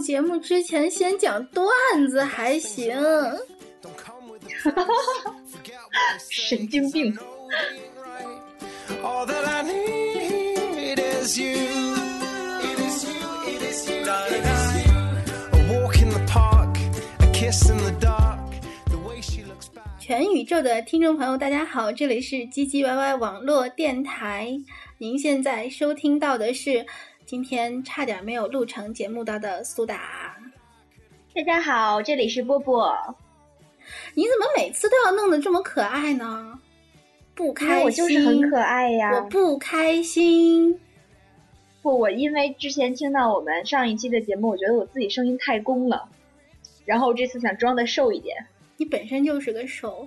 节目之前先讲段子还行。神经病。全宇宙的听众朋友，大家好，这里是唧唧歪歪网络电台。您现在收听到的是今天差点没有录成节目到的苏打。大家好，这里是波波。你怎么每次都要弄得这么可爱呢？不开心，我就是很可爱呀。我不开心。不，我因为之前听到我们上一期的节目，我觉得我自己声音太攻了，然后这次想装的瘦一点。你本身就是个瘦，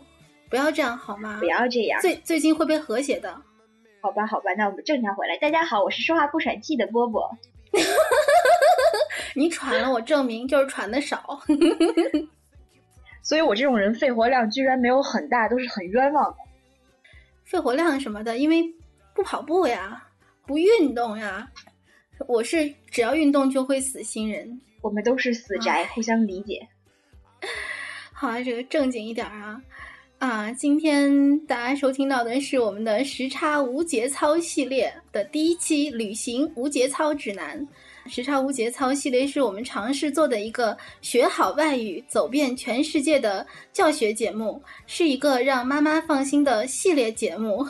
不要这样好吗？不要这样。最最近会被和谐的。好吧，好吧，那我们正常回来。大家好，我是说话不喘气的波波。你喘了，我证明就是喘的少。所以我这种人肺活量居然没有很大，都是很冤枉的。肺活量什么的，因为不跑步呀，不运动呀。我是只要运动就会死新人。我们都是死宅，互相理解。好啊，这个正经一点啊啊！今天大家收听到的是我们的时差无节操系列的第一期旅行无节操指南。时差无节操系列是我们尝试做的一个学好外语、走遍全世界的教学节目，是一个让妈妈放心的系列节目。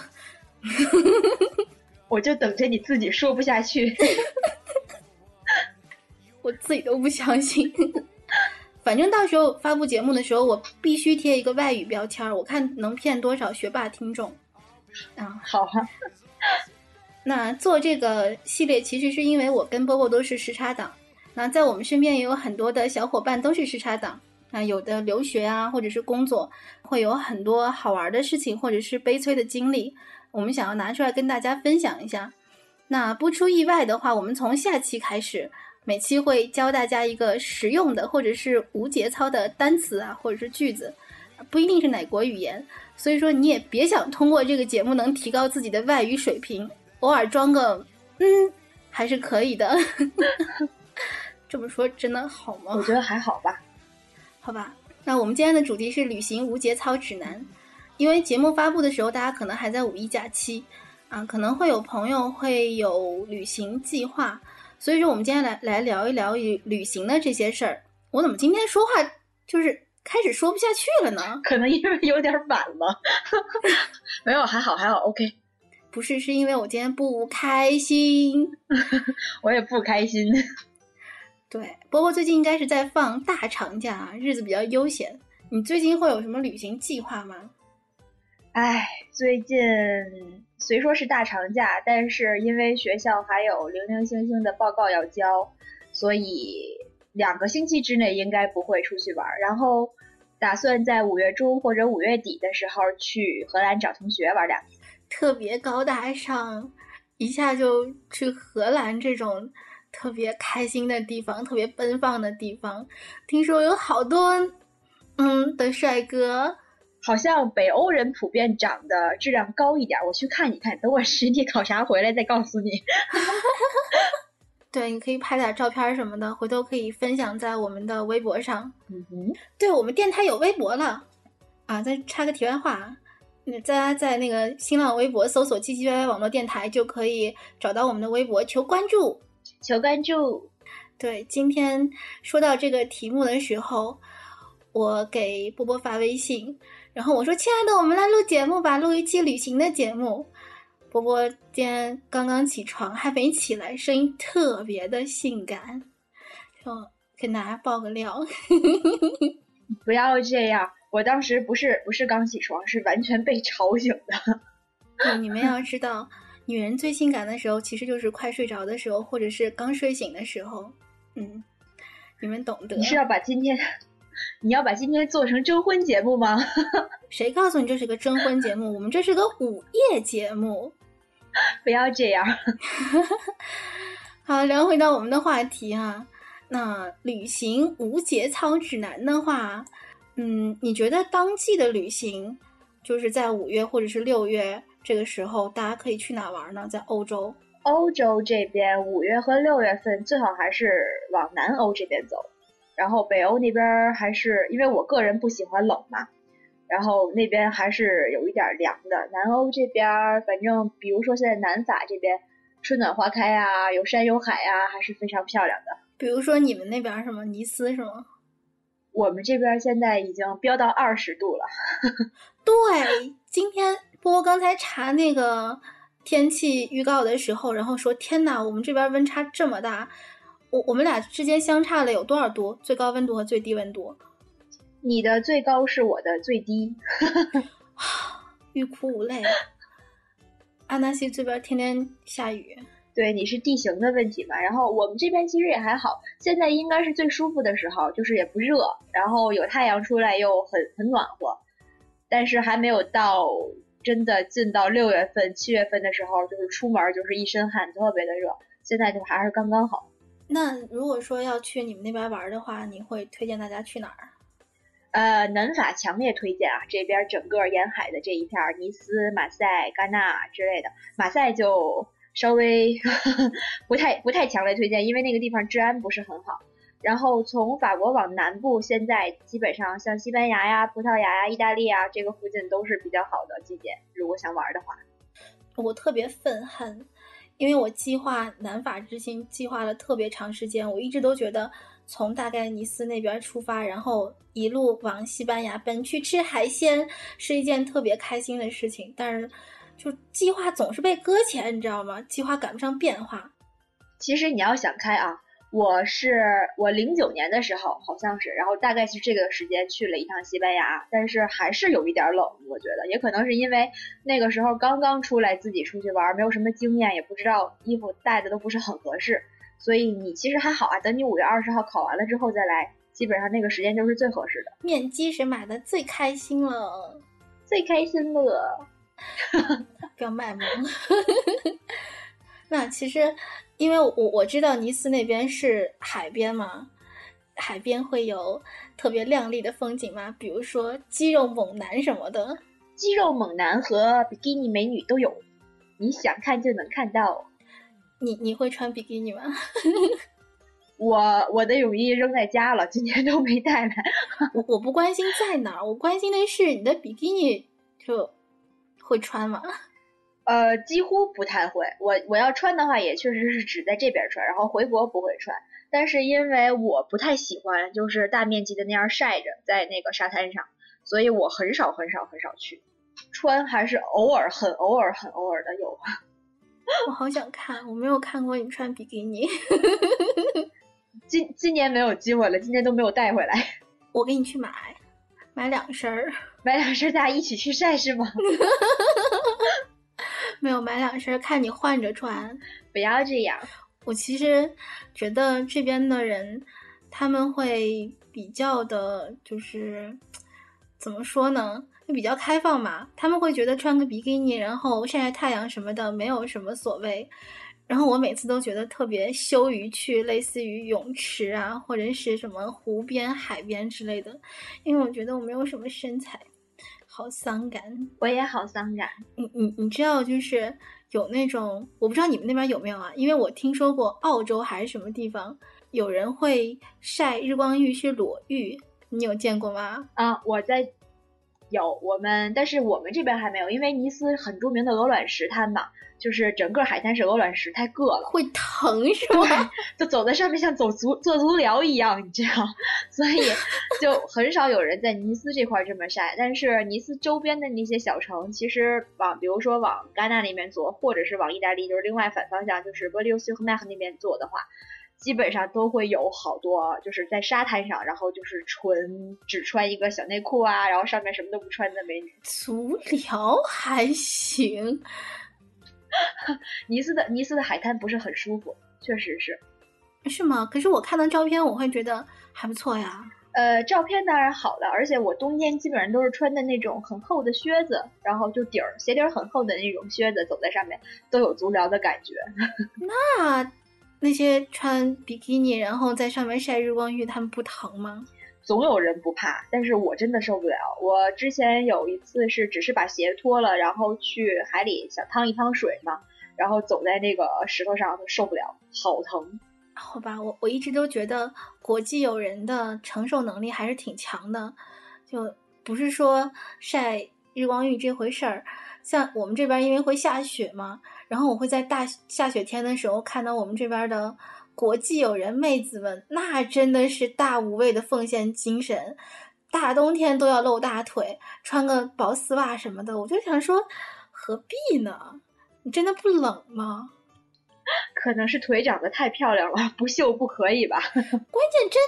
我就等着你自己说不下去，我自己都不相信。反正到时候发布节目的时候，我必须贴一个外语标签，我看能骗多少学霸听众。啊，好啊。那做这个系列，其实是因为我跟波波都是时差党。那在我们身边也有很多的小伙伴都是时差党。那有的留学啊，或者是工作，会有很多好玩的事情，或者是悲催的经历，我们想要拿出来跟大家分享一下。那不出意外的话，我们从下期开始，每期会教大家一个实用的或者是无节操的单词啊，或者是句子，不一定是哪国语言。所以说，你也别想通过这个节目能提高自己的外语水平。偶尔装个嗯，还是可以的。这么说真的好吗？我觉得还好吧。好吧，那我们今天的主题是旅行无节操指南。因为节目发布的时候，大家可能还在五一假期啊，可能会有朋友会有旅行计划，所以说我们今天来来聊一聊旅旅行的这些事儿。我怎么今天说话就是开始说不下去了呢？可能因为有点晚了。没有，还好，还好，OK。不是，是因为我今天不开心，我也不开心。对，波波最近应该是在放大长假，日子比较悠闲。你最近会有什么旅行计划吗？哎，最近虽说是大长假，但是因为学校还有零零星星的报告要交，所以两个星期之内应该不会出去玩。然后打算在五月中或者五月底的时候去荷兰找同学玩两天。特别高大上，一下就去荷兰这种特别开心的地方，特别奔放的地方。听说有好多嗯的帅哥，好像北欧人普遍长得质量高一点。我去看一看，等我实地考察回来再告诉你。对，你可以拍点照片什么的，回头可以分享在我们的微博上。嗯哼，对我们电台有微博了啊！再插个题外话。大家在那个新浪微博搜索“唧唧歪歪网络电台”就可以找到我们的微博，求关注，求关注。对，今天说到这个题目的时候，我给波波发微信，然后我说：“亲爱的，我们来录节目吧，录一期旅行的节目。”波波今天刚刚起床，还没起来，声音特别的性感，就跟大家爆个料，不要这样。我当时不是不是刚起床，是完全被吵醒的。对，你们要知道，女人最性感的时候，其实就是快睡着的时候，或者是刚睡醒的时候。嗯，你们懂得。你是要把今天，你要把今天做成征婚节目吗？谁告诉你这是个征婚节目？我们这是个午夜节目。不要这样。好，聊回到我们的话题啊，那旅行无节操指南的话。嗯，你觉得当季的旅行，就是在五月或者是六月这个时候，大家可以去哪玩呢？在欧洲，欧洲这边五月和六月份最好还是往南欧这边走，然后北欧那边还是因为我个人不喜欢冷嘛，然后那边还是有一点凉的。南欧这边，反正比如说现在南法这边春暖花开啊，有山有海啊，还是非常漂亮的。比如说你们那边什么尼斯是吗？我们这边现在已经飙到二十度了。对，今天波波刚才查那个。天气预告的时候，然后说：“天呐，我们这边温差这么大，我我们俩之间相差了有多少度？最高温度和最低温度？你的最高是我的最低，欲哭无泪。阿纳西这边天天下雨，对，你是地形的问题嘛？然后我们这边其实也还好，现在应该是最舒服的时候，就是也不热，然后有太阳出来又很很暖和，但是还没有到。”真的进到六月份、七月份的时候，就是出门就是一身汗，特别的热。现在就还是刚刚好。那如果说要去你们那边玩的话，你会推荐大家去哪儿？呃，南法强烈推荐啊，这边整个沿海的这一片，尼斯、马赛、戛纳之类的。马赛就稍微 不太不太强烈推荐，因为那个地方治安不是很好。然后从法国往南部，现在基本上像西班牙呀、葡萄牙呀、意大利啊，这个附近都是比较好的季节。如果想玩的话，我特别愤恨，因为我计划南法之行计划了特别长时间，我一直都觉得从大概尼斯那边出发，然后一路往西班牙奔去吃海鲜是一件特别开心的事情。但是就计划总是被搁浅，你知道吗？计划赶不上变化。其实你要想开啊。我是我零九年的时候好像是，然后大概是这个时间去了一趟西班牙，但是还是有一点冷，我觉得也可能是因为那个时候刚刚出来自己出去玩，没有什么经验，也不知道衣服带的都不是很合适，所以你其实还好啊，等你五月二十号考完了之后再来，基本上那个时间就是最合适的。面基是买的最开心了，最开心了，不要卖萌。那其实。因为我我知道尼斯那边是海边嘛，海边会有特别亮丽的风景嘛？比如说肌肉猛男什么的，肌肉猛男和比基尼美女都有，你想看就能看到。你你会穿比基尼吗？我我的泳衣扔在家了，今天都没带来。我我不关心在哪儿，我关心的是你的比基尼就会穿吗？呃，几乎不太会。我我要穿的话，也确实是只在这边穿，然后回国不会穿。但是因为我不太喜欢，就是大面积的那样晒着在那个沙滩上，所以我很少很少很少去穿，还是偶尔很偶尔很偶尔的有。我好想看，我没有看过你穿比基尼。今今年没有机会了，今年都没有带回来。我给你去买，买两身儿，买两身，大家一起去晒是吗？没有买两身，看你换着穿。不要这样。我其实觉得这边的人，他们会比较的，就是怎么说呢？就比较开放嘛。他们会觉得穿个比基尼，然后晒晒太阳什么的，没有什么所谓。然后我每次都觉得特别羞于去类似于泳池啊，或者是什么湖边、海边之类的，因为我觉得我没有什么身材。好伤感，我也好伤感。你你你知道，就是有那种，我不知道你们那边有没有啊？因为我听说过澳洲还是什么地方，有人会晒日光浴去裸浴，你有见过吗？啊，我在有我们，但是我们这边还没有，因为尼斯很著名的鹅卵石滩嘛。就是整个海滩是鹅卵石，太硌了，会疼是吗？就走在上面像走足做足疗一样，你知道？所以就很少有人在尼斯这块这么晒。但是尼斯周边的那些小城，其实往比如说往戛纳那边坐，或者是往意大利，就是另外反方向，就是波利乌斯和麦克那边坐的话，基本上都会有好多，就是在沙滩上，然后就是纯只穿一个小内裤啊，然后上面什么都不穿的美女。足疗还行。尼斯的尼斯的海滩不是很舒服，确实是，是吗？可是我看到照片，我会觉得还不错呀。呃，照片当然好了，而且我冬天基本上都是穿的那种很厚的靴子，然后就底儿鞋底儿很厚的那种靴子，走在上面都有足疗的感觉。那那些穿比基尼然后在上面晒日光浴，他们不疼吗？总有人不怕，但是我真的受不了。我之前有一次是只是把鞋脱了，然后去海里想趟一趟水嘛，然后走在那个石头上就受不了，好疼。好吧，我我一直都觉得国际友人的承受能力还是挺强的，就不是说晒日光浴这回事儿。像我们这边因为会下雪嘛，然后我会在大下雪天的时候看到我们这边的国际友人妹子们，那真的是大无畏的奉献精神，大冬天都要露大腿，穿个薄丝袜什么的。我就想说，何必呢？你真的不冷吗？可能是腿长得太漂亮了，不秀不可以吧？关键真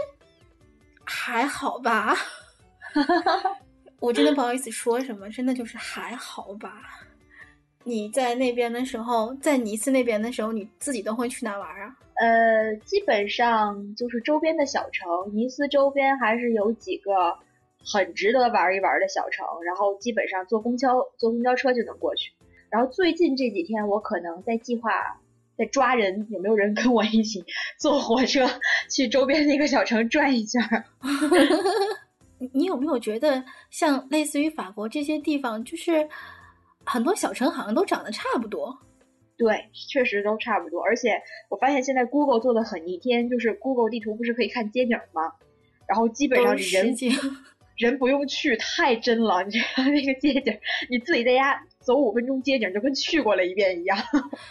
还好吧？我真的不好意思说什么，真的就是还好吧。你在那边的时候，在尼斯那边的时候，你自己都会去哪玩啊？呃，基本上就是周边的小城，尼斯周边还是有几个很值得玩一玩的小城，然后基本上坐公交坐公交车就能过去。然后最近这几天，我可能在计划在抓人，有没有人跟我一起 坐火车去周边那个小城转一下？你有没有觉得，像类似于法国这些地方，就是很多小城好像都长得差不多？对，确实都差不多。而且我发现现在 Google 做的很逆天，就是 Google 地图不是可以看街景吗？然后基本上人 人不用去，太真了。你知道那个街景，你自己在家走五分钟街景，就跟去过了一遍一样。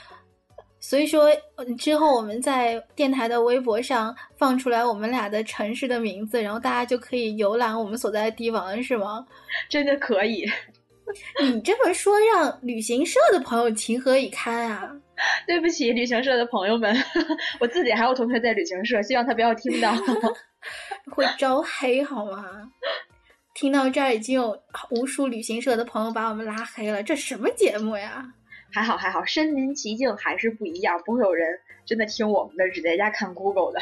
所以说，之后我们在电台的微博上放出来我们俩的城市的名字，然后大家就可以游览我们所在的地方，是吗？真的可以。你这么说，让旅行社的朋友情何以堪啊？对不起，旅行社的朋友们，我自己还有同学在旅行社，希望他不要听到，会招黑好吗？听到这儿，已经有无数旅行社的朋友把我们拉黑了，这什么节目呀？还好还好，身临其境还是不一样，不会有人真的听我们的，只在家看 Google 的。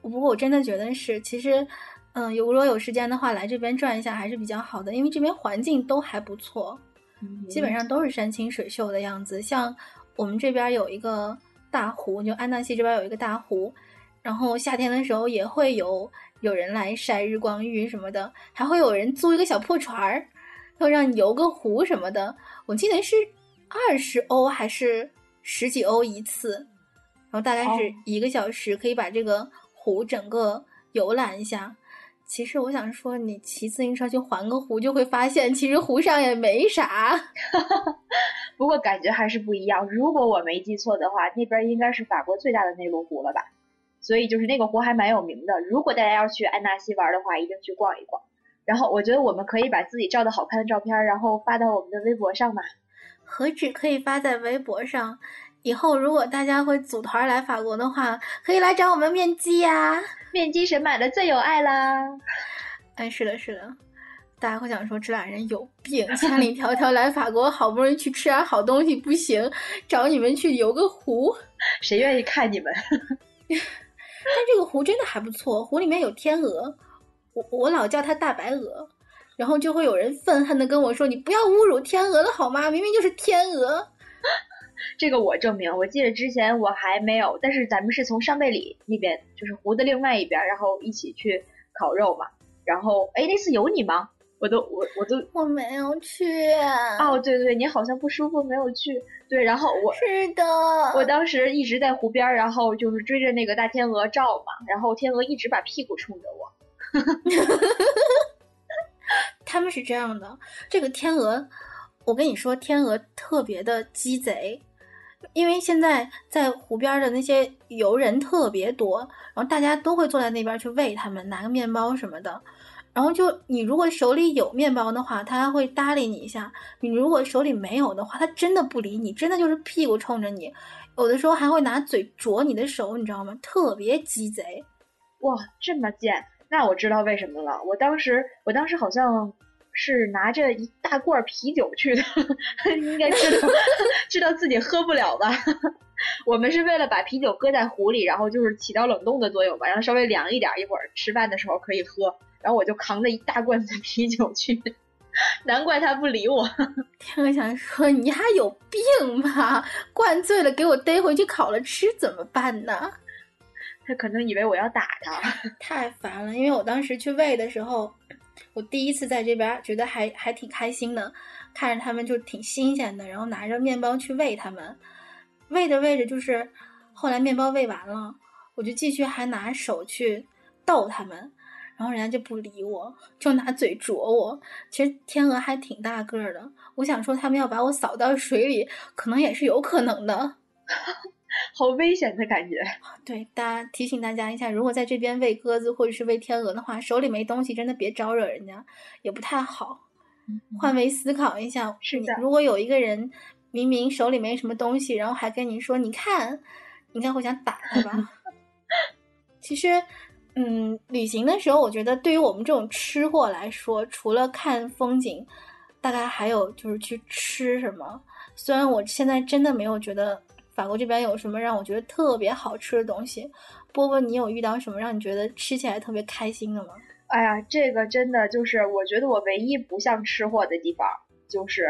不过我真的觉得是，其实，嗯，有如果有时间的话，来这边转一下还是比较好的，因为这边环境都还不错，基本上都是山清水秀的样子。像我们这边有一个大湖，就安纳西这边有一个大湖，然后夏天的时候也会有有人来晒日光浴什么的，还会有人租一个小破船儿。要让你游个湖什么的，我记得是二十欧还是十几欧一次，然后大概是一个小时可以把这个湖整个游览一下。其实我想说，你骑自行车去环个湖，就会发现其实湖上也没啥，不过感觉还是不一样。如果我没记错的话，那边应该是法国最大的内陆湖了吧？所以就是那个湖还蛮有名的。如果大家要去安纳西玩的话，一定去逛一逛。然后我觉得我们可以把自己照的好看的照片，然后发到我们的微博上嘛。何止可以发在微博上，以后如果大家会组团来法国的话，可以来找我们面基呀。面基神马的最有爱啦。哎，是的，是的，大家会想说这俩人有病，千里迢迢来法国，好不容易去吃点好东西不行，找你们去游个湖，谁愿意看你们？但这个湖真的还不错，湖里面有天鹅。我我老叫它大白鹅，然后就会有人愤恨的跟我说：“你不要侮辱天鹅了好吗？明明就是天鹅。”这个我证明，我记得之前我还没有，但是咱们是从上贝里那边，就是湖的另外一边，然后一起去烤肉嘛。然后，哎，那次有你吗？我都我我都我没有去。哦，对对对，你好像不舒服没有去。对，然后我是的，我当时一直在湖边，然后就是追着那个大天鹅照嘛，然后天鹅一直把屁股冲着我。他们是这样的，这个天鹅，我跟你说，天鹅特别的鸡贼，因为现在在湖边的那些游人特别多，然后大家都会坐在那边去喂他们，拿个面包什么的。然后就你如果手里有面包的话，它会搭理你一下；你如果手里没有的话，它真的不理你，真的就是屁股冲着你，有的时候还会拿嘴啄你的手，你知道吗？特别鸡贼。哇，这么贱！那我知道为什么了。我当时，我当时好像是拿着一大罐啤酒去的，应该知道 知道自己喝不了吧？我们是为了把啤酒搁在壶里，然后就是起到冷冻的作用吧，让稍微凉一点，一会儿吃饭的时候可以喝。然后我就扛着一大罐子啤酒去，难怪他不理我。天哥想说你还有病吧？灌醉了给我逮回去烤了吃怎么办呢？他可能以为我要打他，太烦了。因为我当时去喂的时候，我第一次在这边觉得还还挺开心的。看着他们就挺新鲜的，然后拿着面包去喂他们，喂着喂着就是后来面包喂完了，我就继续还拿手去逗他们，然后人家就不理我，就拿嘴啄我。其实天鹅还挺大个儿的，我想说他们要把我扫到水里，可能也是有可能的。好危险的感觉。对，大家提醒大家一下，如果在这边喂鸽子或者是喂天鹅的话，手里没东西，真的别招惹人家，也不太好。换位思考一下，是的。如果有一个人明明手里没什么东西，然后还跟你说：“你看”，应该会想打他吧？其实，嗯，旅行的时候，我觉得对于我们这种吃货来说，除了看风景，大概还有就是去吃什么。虽然我现在真的没有觉得。法国这边有什么让我觉得特别好吃的东西？波波，你有遇到什么让你觉得吃起来特别开心的吗？哎呀，这个真的就是我觉得我唯一不像吃货的地方就是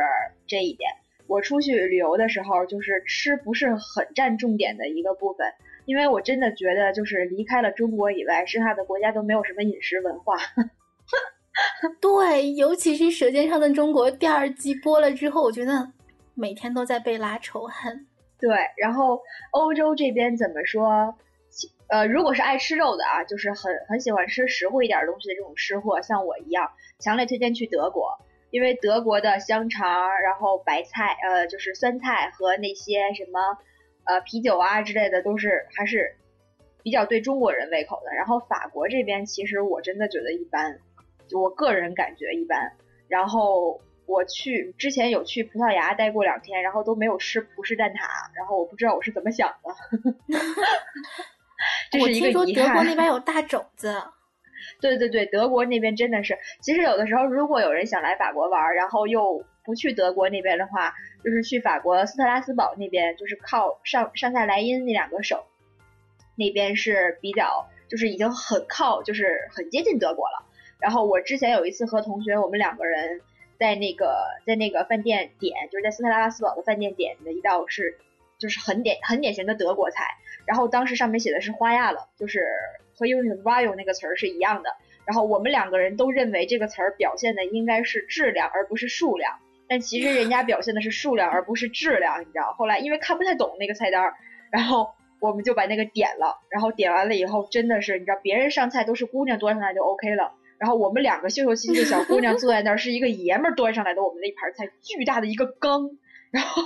这一点。我出去旅游的时候，就是吃不是很占重点的一个部分，因为我真的觉得就是离开了中国以外，剩下的国家都没有什么饮食文化。对，尤其是《舌尖上的中国》第二季播了之后，我觉得每天都在被拉仇恨。对，然后欧洲这边怎么说？呃，如果是爱吃肉的啊，就是很很喜欢吃实惠一点东西的这种吃货，像我一样，强烈推荐去德国，因为德国的香肠，然后白菜，呃，就是酸菜和那些什么，呃，啤酒啊之类的，都是还是比较对中国人胃口的。然后法国这边其实我真的觉得一般，就我个人感觉一般。然后。我去之前有去葡萄牙待过两天，然后都没有吃葡式蛋挞，然后我不知道我是怎么想的。我听说德国那边有大肘子。对对对，德国那边真的是。其实有的时候，如果有人想来法国玩，然后又不去德国那边的话，就是去法国斯特拉斯堡那边，就是靠上上下莱茵那两个省，那边是比较就是已经很靠，就是很接近德国了。然后我之前有一次和同学，我们两个人。在那个在那个饭店点，就是在斯特拉拉斯堡的饭店点的一道是，就是很典很典型的德国菜。然后当时上面写的是花亚了，就是和英语的 royal 那个词儿是一样的。然后我们两个人都认为这个词儿表现的应该是质量而不是数量，但其实人家表现的是数量而不是质量，你知道？后来因为看不太懂那个菜单，然后我们就把那个点了。然后点完了以后，真的是你知道，别人上菜都是姑娘端上来就 OK 了。然后我们两个秀秀气气的小姑娘坐在那儿，是一个爷们儿端上来的我们那盘菜，巨大的一个缸，然后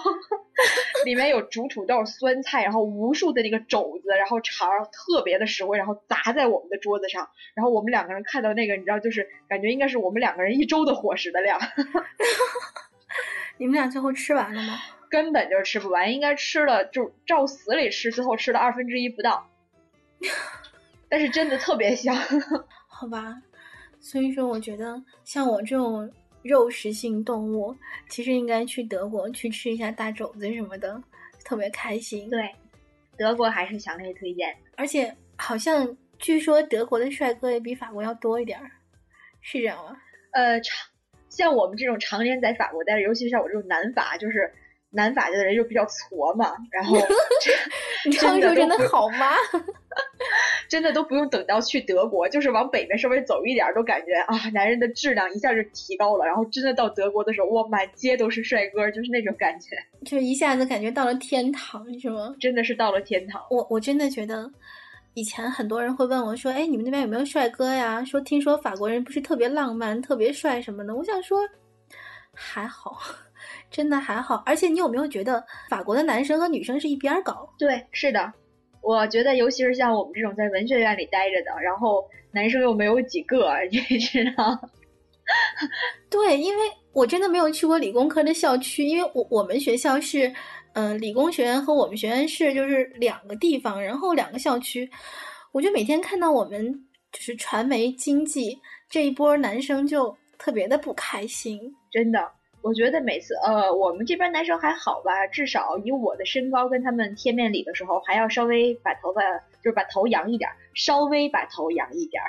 里面有煮土豆、酸菜，然后无数的那个肘子，然后肠特别的实惠，然后砸在我们的桌子上。然后我们两个人看到那个，你知道，就是感觉应该是我们两个人一周的伙食的量。你们俩最后吃完了吗？根本就吃不完，应该吃了就照死里吃，最后吃了二分之一不到。但是真的特别香。好吧。所以说，我觉得像我这种肉食性动物，其实应该去德国去吃一下大肘子什么的，特别开心。对，德国还是强烈推荐。而且好像据说德国的帅哥也比法国要多一点儿，是这样吗？呃，常像我们这种常年在法国待着，尤其是像我这种南法，就是南法的人就比较矬嘛，然后 你这样说真的好吗？真的都不用等到去德国，就是往北边稍微走一点，都感觉啊，男人的质量一下就提高了。然后真的到德国的时候，哇，满街都是帅哥，就是那种感觉，就一下子感觉到了天堂，是吗？真的是到了天堂。我我真的觉得，以前很多人会问我说：“哎，你们那边有没有帅哥呀？”说听说法国人不是特别浪漫、特别帅什么的。我想说，还好，真的还好。而且你有没有觉得，法国的男生和女生是一边高？对，是的。我觉得，尤其是像我们这种在文学院里待着的，然后男生又没有几个，你知道？对，因为我真的没有去过理工科的校区，因为我我们学校是，嗯，理工学院和我们学院是就是两个地方，然后两个校区，我就每天看到我们就是传媒经济这一波男生就特别的不开心，真的。我觉得每次，呃，我们这边男生还好吧，至少以我的身高跟他们贴面礼的时候，还要稍微把头发，就是把头扬一点，稍微把头扬一点。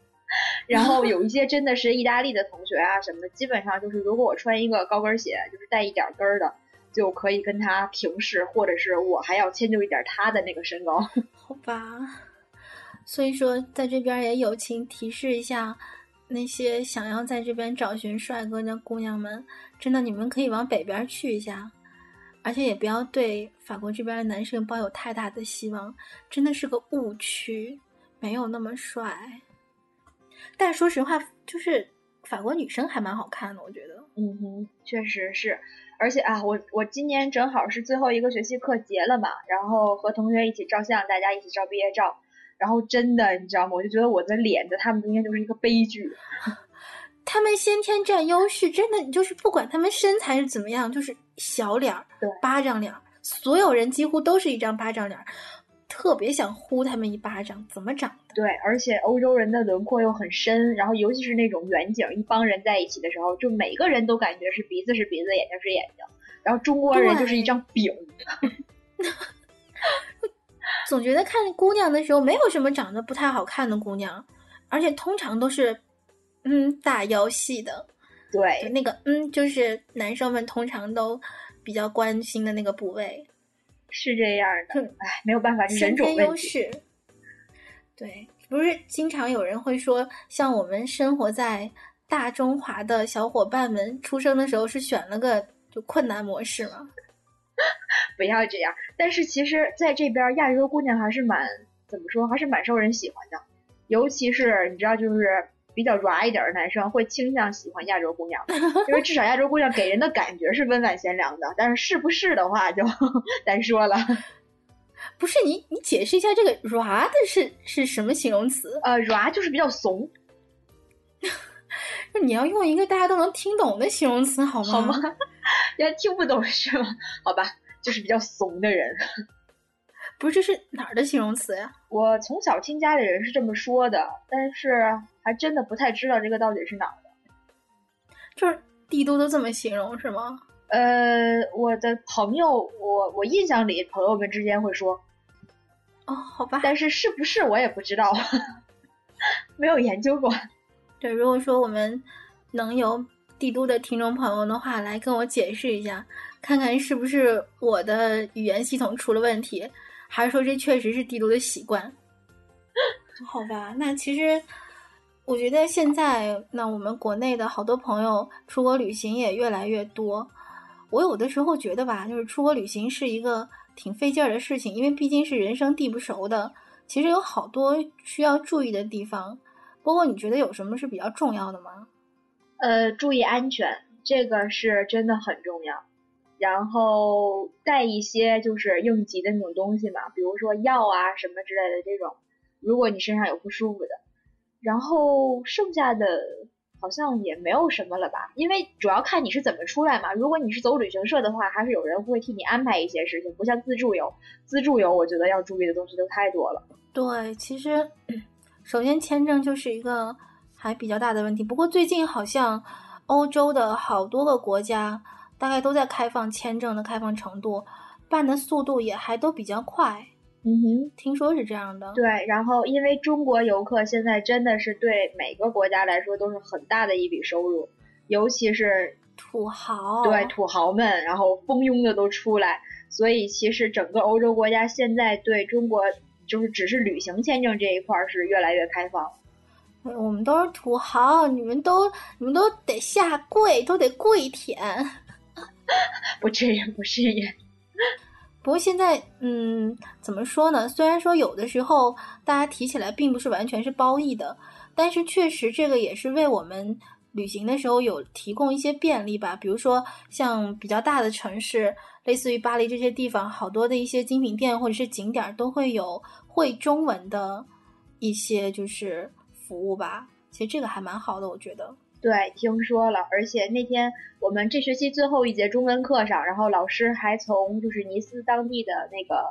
然后有一些真的是意大利的同学啊什么的，基本上就是如果我穿一个高跟鞋，就是带一点跟儿的，就可以跟他平视，或者是我还要迁就一点他的那个身高。好吧，所以说在这边也友情提示一下。那些想要在这边找寻帅哥的姑娘们，真的你们可以往北边去一下，而且也不要对法国这边的男生抱有太大的希望，真的是个误区，没有那么帅。但说实话，就是法国女生还蛮好看的，我觉得。嗯哼，确实是，而且啊，我我今年正好是最后一个学期课结了嘛，然后和同学一起照相，大家一起照毕业照。然后真的，你知道吗？我就觉得我的脸在他们中间就是一个悲剧。他们先天占优势，真的你就是不管他们身材是怎么样，就是小脸儿、巴掌脸儿，所有人几乎都是一张巴掌脸儿，特别想呼他们一巴掌。怎么长的？对，而且欧洲人的轮廓又很深，然后尤其是那种远景，一帮人在一起的时候，就每个人都感觉是鼻子是鼻子，眼睛是眼睛，然后中国人就是一张饼。总觉得看姑娘的时候，没有什么长得不太好看的姑娘，而且通常都是，嗯，大腰细的。对，那个嗯，就是男生们通常都比较关心的那个部位。是这样的，哎，没有办法，是人种优势。对，不是经常有人会说，像我们生活在大中华的小伙伴们，出生的时候是选了个就困难模式吗？不要这样，但是其实在这边亚洲姑娘还是蛮怎么说，还是蛮受人喜欢的。尤其是你知道，就是比较 r 一点的男生会倾向喜欢亚洲姑娘，因为至少亚洲姑娘给人的感觉是温婉贤良的。但是是不是的话就 单说了。不是你，你解释一下这个 r 的是是什么形容词？呃，r 就是比较怂。那你要用一个大家都能听懂的形容词好吗？好吗？要听不懂是吗？好吧，就是比较怂的人。不是，这是哪儿的形容词呀？我从小听家里人是这么说的，但是还真的不太知道这个到底是哪儿的。就是帝都都这么形容是吗？呃，我的朋友，我我印象里朋友们之间会说。哦，好吧。但是是不是我也不知道，没有研究过。对，如果说我们能有。帝都的听众朋友的话，来跟我解释一下，看看是不是我的语言系统出了问题，还是说这确实是帝都的习惯？好吧，那其实我觉得现在，那我们国内的好多朋友出国旅行也越来越多。我有的时候觉得吧，就是出国旅行是一个挺费劲儿的事情，因为毕竟是人生地不熟的，其实有好多需要注意的地方。不过你觉得有什么是比较重要的吗？呃，注意安全，这个是真的很重要。然后带一些就是应急的那种东西嘛，比如说药啊什么之类的这种。如果你身上有不舒服的，然后剩下的好像也没有什么了吧？因为主要看你是怎么出来嘛。如果你是走旅行社的话，还是有人会替你安排一些事情，不像自助游。自助游我觉得要注意的东西都太多了。对，其实首先签证就是一个。还比较大的问题，不过最近好像欧洲的好多个国家大概都在开放签证的开放程度，办的速度也还都比较快。嗯哼，听说是这样的。对，然后因为中国游客现在真的是对每个国家来说都是很大的一笔收入，尤其是土豪，对土豪们，然后蜂拥的都出来，所以其实整个欧洲国家现在对中国就是只是旅行签证这一块是越来越开放。我们都是土豪，你们都你们都得下跪，都得跪舔。不至于，不至于。不过现在，嗯，怎么说呢？虽然说有的时候大家提起来并不是完全是褒义的，但是确实这个也是为我们旅行的时候有提供一些便利吧。比如说像比较大的城市，类似于巴黎这些地方，好多的一些精品店或者是景点都会有会中文的一些就是。服务吧，其实这个还蛮好的，我觉得。对，听说了，而且那天我们这学期最后一节中文课上，然后老师还从就是尼斯当地的那个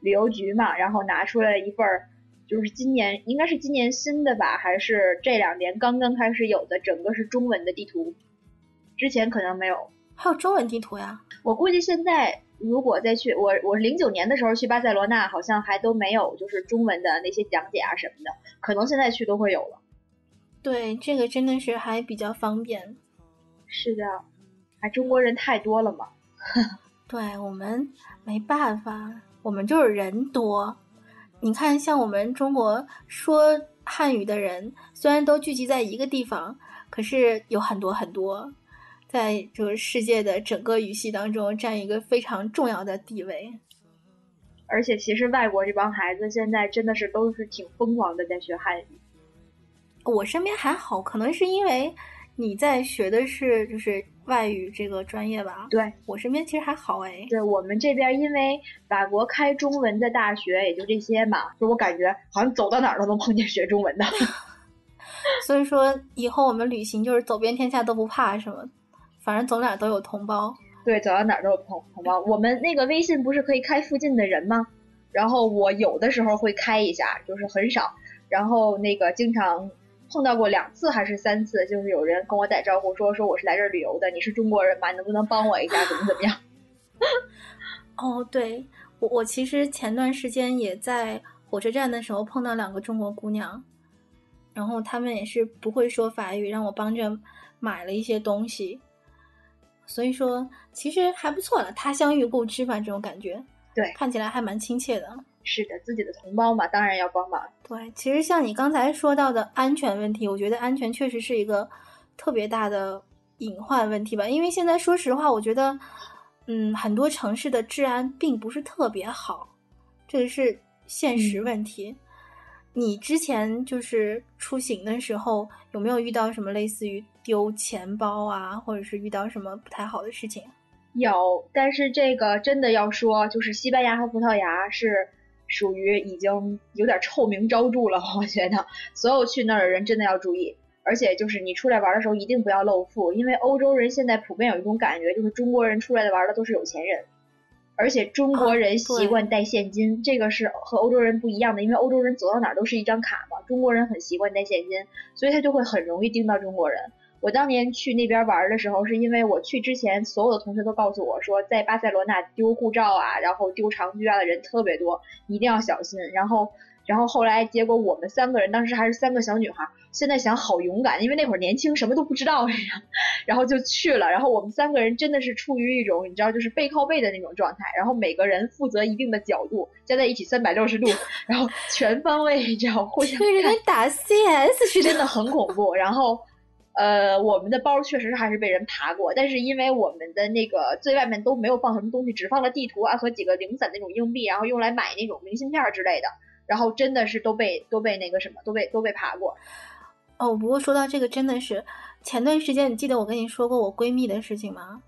旅游局嘛，然后拿出来一份儿，就是今年应该是今年新的吧，还是这两年刚刚开始有的，整个是中文的地图，之前可能没有。还有中文地图呀？我估计现在如果再去，我我零九年的时候去巴塞罗那，好像还都没有就是中文的那些讲解啊什么的。可能现在去都会有了，对，这个真的是还比较方便。是的，哎，中国人太多了嘛。对我们没办法，我们就是人多。你看，像我们中国说汉语的人，虽然都聚集在一个地方，可是有很多很多，在这个世界的整个语系当中占一个非常重要的地位。而且，其实外国这帮孩子现在真的是都是挺疯狂的，在学汉语。我身边还好，可能是因为你在学的是就是外语这个专业吧。对我身边其实还好哎。对我们这边，因为法国开中文的大学也就这些嘛，就我感觉好像走到哪儿都能碰见学中文的。所以说，以后我们旅行就是走遍天下都不怕什么，反正走哪儿都有同胞。对，走到哪儿都有同同胞。我们那个微信不是可以开附近的人吗？然后我有的时候会开一下，就是很少。然后那个经常碰到过两次还是三次，就是有人跟我打招呼说说我是来这儿旅游的，你是中国人吗？你能不能帮我一下？怎么怎么样？哦，对我我其实前段时间也在火车站的时候碰到两个中国姑娘，然后他们也是不会说法语，让我帮着买了一些东西。所以说，其实还不错了，他乡遇故知嘛，这种感觉，对，看起来还蛮亲切的。是的，自己的同胞嘛，当然要帮忙。对，其实像你刚才说到的安全问题，我觉得安全确实是一个特别大的隐患问题吧。因为现在说实话，我觉得，嗯，很多城市的治安并不是特别好，这个是现实问题。你之前就是出行的时候，有没有遇到什么类似于丢钱包啊，或者是遇到什么不太好的事情？有，但是这个真的要说，就是西班牙和葡萄牙是属于已经有点臭名昭著了。我觉得所有去那儿的人真的要注意，而且就是你出来玩的时候一定不要露富，因为欧洲人现在普遍有一种感觉，就是中国人出来的玩的都是有钱人。而且中国人习惯带现金，这个是和欧洲人不一样的，因为欧洲人走到哪儿都是一张卡嘛，中国人很习惯带现金，所以他就会很容易盯到中国人。我当年去那边玩的时候，是因为我去之前，所有的同学都告诉我说，在巴塞罗那丢护照啊，然后丢长居啊的人特别多，一定要小心。然后。然后后来，结果我们三个人当时还是三个小女孩，现在想好勇敢，因为那会儿年轻，什么都不知道呀。然后就去了。然后我们三个人真的是处于一种你知道，就是背靠背的那种状态。然后每个人负责一定的角度，加在一起三百六十度，然后全方位，你知道，互相对着跟打 CS 似的，真的很恐怖。然后，呃，我们的包确实还是被人爬过，但是因为我们的那个最外面都没有放什么东西，只放了地图啊和几个零散那种硬币，然后用来买那种明信片之类的。然后真的是都被都被那个什么都被都被爬过，哦，不过说到这个，真的是前段时间，你记得我跟你说过我闺蜜的事情吗？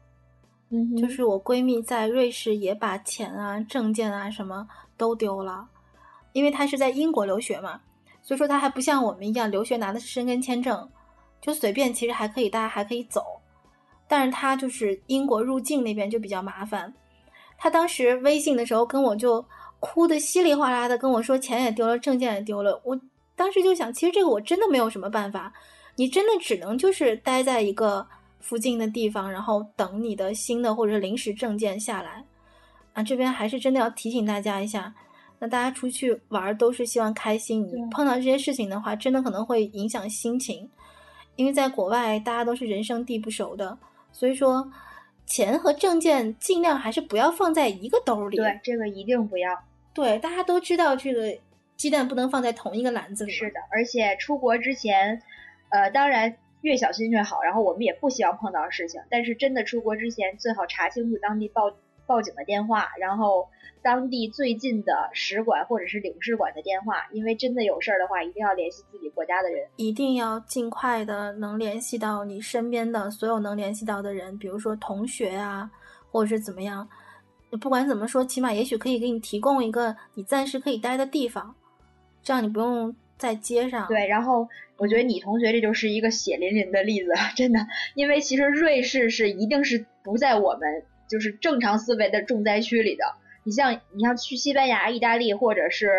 嗯，就是我闺蜜在瑞士也把钱啊、证件啊什么都丢了，因为她是在英国留学嘛，所以说她还不像我们一样留学拿的是申根签证，就随便其实还可以，大家还可以走，但是他就是英国入境那边就比较麻烦，他当时微信的时候跟我就。哭的稀里哗啦的跟我说钱也丢了，证件也丢了。我当时就想，其实这个我真的没有什么办法，你真的只能就是待在一个附近的地方，然后等你的新的或者临时证件下来。啊，这边还是真的要提醒大家一下，那大家出去玩都是希望开心，你碰到这些事情的话，真的可能会影响心情，因为在国外大家都是人生地不熟的，所以说钱和证件尽量还是不要放在一个兜里。对，这个一定不要。对，大家都知道这个鸡蛋不能放在同一个篮子里。是的，而且出国之前，呃，当然越小心越好。然后我们也不希望碰到事情，但是真的出国之前，最好查清楚当地报报警的电话，然后当地最近的使馆或者是领事馆的电话，因为真的有事儿的话，一定要联系自己国家的人，一定要尽快的能联系到你身边的所有能联系到的人，比如说同学啊，或者是怎么样。不管怎么说，起码也许可以给你提供一个你暂时可以待的地方，这样你不用在街上。对，然后我觉得你同学这就是一个血淋淋的例子，真的，因为其实瑞士是一定是不在我们就是正常思维的重灾区里的。你像你像去西班牙、意大利或者是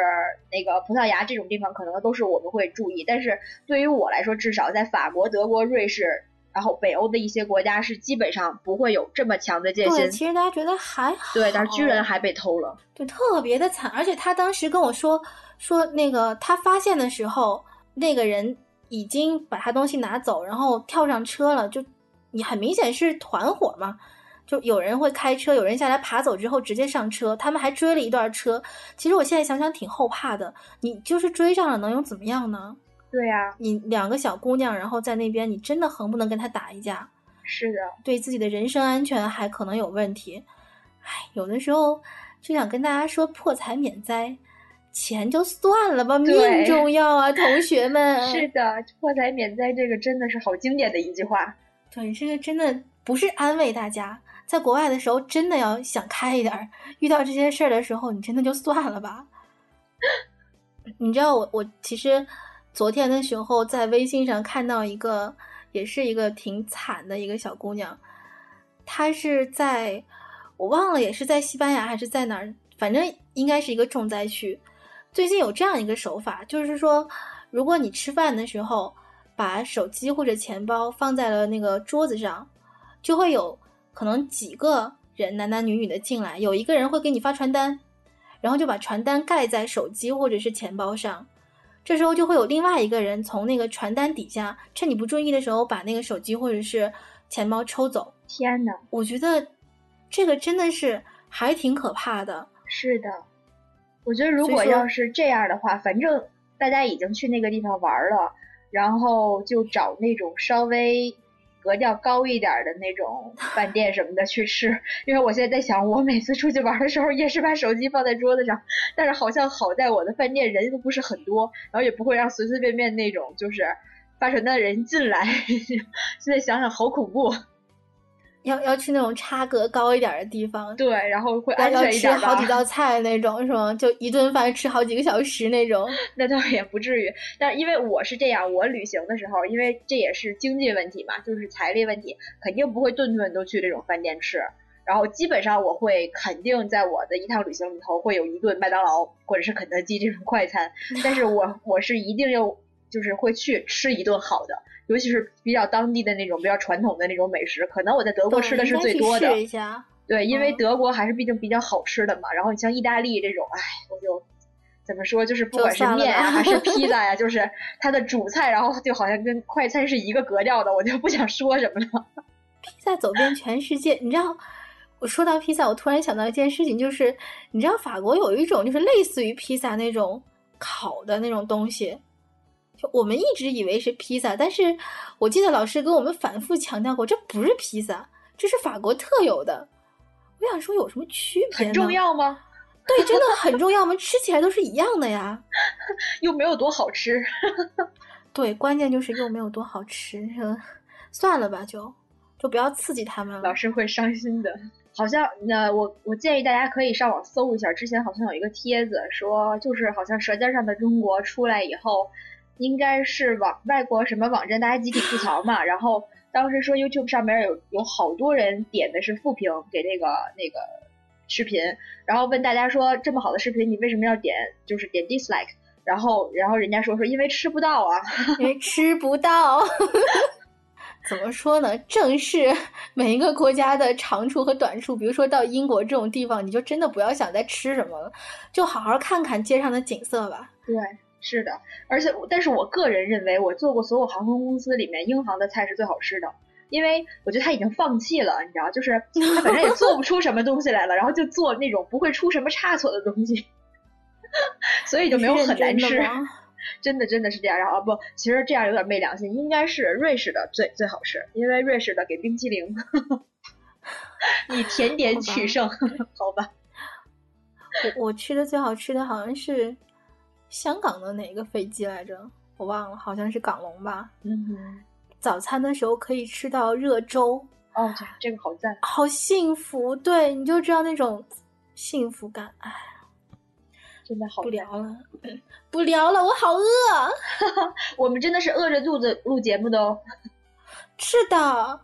那个葡萄牙这种地方，可能都是我们会注意，但是对于我来说，至少在法国、德国、瑞士。然后北欧的一些国家是基本上不会有这么强的戒心。对，其实大家觉得还好。对，但是居然还被偷了，对，特别的惨。而且他当时跟我说说那个他发现的时候，那个人已经把他东西拿走，然后跳上车了。就你很明显是团伙嘛，就有人会开车，有人下来爬走之后直接上车，他们还追了一段车。其实我现在想想挺后怕的。你就是追上了，能又怎么样呢？对呀、你两个小姑娘，然后在那边，你真的横不能跟他打一架，是的，对自己的人身安全还可能有问题。唉，有的时候就想跟大家说，破财免灾，钱就算了吧，命重要啊，同学们。是的，破财免灾这个真的是好经典的一句话。对，这个真的不是安慰大家，在国外的时候真的要想开一点儿，遇到这些事儿的时候，你真的就算了吧。你知道我我其实昨天的时候在微信上看到一个，也是一个挺惨的一个小姑娘，她是在我忘了也是在西班牙还是在哪儿，反正应该是一个重灾区。最近有这样一个手法，就是说，如果你吃饭的时候把手机或者钱包放在了那个桌子上，就会有可能几个人男男女女的进来，有一个人会给你发传单，然后就把传单盖在手机或者是钱包上。这时候就会有另外一个人从那个传单底下，趁你不注意的时候，把那个手机或者是钱包抽走。天呐，我觉得这个真的是还挺可怕的。是的，我觉得如果要是这样的话，反正大家已经去那个地方玩了，然后就找那种稍微格调高一点的那种饭店什么的去吃。因为我现在在想，我每次出去玩的时候也是把手机放在桌子上，但是好像好在我的饭店人都不是很多，然后也不会让随随便便那种就是发传单的人进来。现在想想好恐怖。要要去那种差格高一点的地方，对，然后会要安全一点吧好几道菜那种，是吗？就一顿饭吃好几个小时那种。那倒也不至于，但因为我是这样，我旅行的时候，因为这也是经济问题嘛，就是财力问题，肯定不会顿顿都去这种饭店吃。然后基本上我会肯定在我的一趟旅行里头会有一顿麦当劳或者是肯德基这种快餐，但是我我是一定要就是会去吃一顿好的，尤其是比较当地的那种比较传统的那种美食，可能我在德国吃的是最多的。对，因为嗯德国还是毕竟比较好吃的嘛。然后你像意大利这种，哎，我就怎么说，就是不管是面啊还是 披萨呀，就是它的主菜，然后就好像跟快餐是一个格调的，我就不想说什么了。披萨走遍全世界，你知道？我说到披萨，我突然想到一件事情，就是你知道法国有一种就是类似于披萨那种烤的那种东西，就我们一直以为是披萨，但是我记得老师跟我们反复强调过，这不是披萨，这是法国特有的。我想说有什么区别？很重，要吗？对，真的很重要。我们吃起来都是一样的呀。又没有多好吃。对，关键就是又没有多好吃，呃算了吧，就就不要刺激他们了老。师会伤心的。好像那，我我建议大家可以上网搜一下，之前好像有一个帖子说，就是好像《舌尖上的中国》出来以后，应该是网外国什么网站大家集体吐槽嘛，然后当时说 YouTube 上面有有好多人点的是负评给那个那个视频，然后问大家说这么好的视频你为什么要点就是点 dislike，然后然后人家说说因为吃不到啊，因为吃不到。怎么说呢？正是每一个国家的长处和短处。比如说到英国这种地方，你就真的不要想再吃什么了，就好好看看街上的景色吧。对，是的，而且但是我个人认为，我做过所有航空公司里面，英航的菜是最好吃的，因为我觉得他已经放弃了，你知道，就是他本身也做不出什么东西来了，然后就做那种不会出什么差错的东西，所以就没有很难吃。真的 真的是这样，然后不，其实这样有点昧良心，应该是瑞士的最最好吃，因为瑞士的给冰淇淋，以甜点取胜，好吧？我我吃的最好吃的好像是香港的哪个飞机来着？我忘了，好像是港龙吧。嗯哼，早餐的时候可以吃到热粥，哦，这这个好赞，好幸福。对，你就知道那种幸福感。哎，真的好。不聊了，不聊了，我好饿。我们真的是饿着肚子录节目的哦。是的，我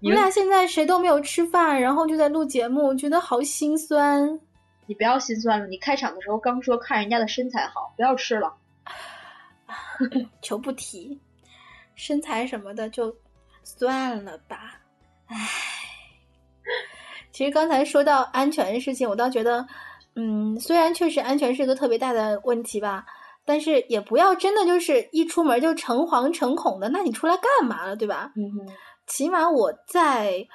你们俩现在谁都没有吃饭，然后就在录节目，觉得好心酸。你不要心酸了，你开场的时候刚说看人家的身材好，不要吃了。求不提，身材什么的就算了吧。唉，其实刚才说到安全的事情，我倒觉得，嗯，虽然确实安全是个特别大的问题吧，但是也不要真的就是一出门就诚惶诚恐的，那你出来干嘛了，对吧？嗯哼，起码我在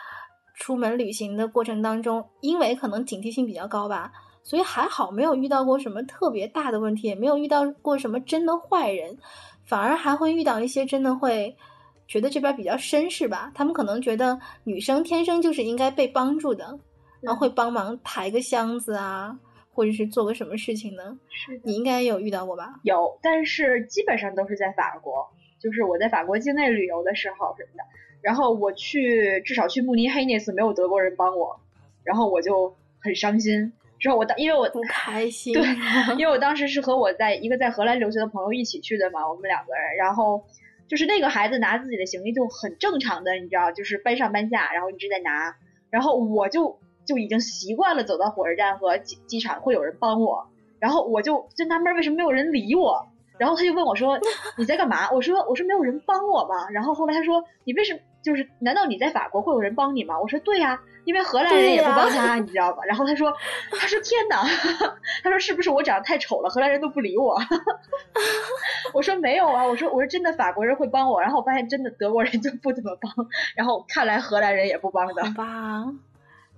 出门旅行的过程当中，因为可能警惕性比较高吧，所以还好没有遇到过什么特别大的问题，也没有遇到过什么真的坏人，反而还会遇到一些真的会觉得这边比较绅士吧。他们可能觉得女生天生就是应该被帮助的，然后会帮忙抬个箱子啊，或者是做个什么事情呢？是你应该有遇到过吧？有，但是基本上都是在法国，就是我在法国境内旅游的时候什么的。然后我去，至少去慕尼黑那次没有德国人帮我，然后我就很伤心。之后我当因为我不开心，对，因为我当时是和我在一个在荷兰留学的朋友一起去的嘛，我们两个人。然后就是那个孩子拿自己的行李就很正常的，你知道，就是搬上搬下，然后一直在拿。然后我就就已经习惯了走到火车站和机机场会有人帮我，然后我就就纳闷为什么没有人理我。然后他就问我说：“你在干嘛？”我说：“我说没有人帮我嘛。”然后后来他说：“你为什么就是难道你在法国会有人帮你吗？”我说：“对呀，因为荷兰人也不帮他，你知道吧？”然后他说：“他说天哪，他说是不是我长得太丑了，荷兰人都不理我？”我说：“没有啊，我说我说真的，法国人会帮我。”然后我发现真的德国人就不怎么帮，然后看来荷兰人也不帮的。好吧，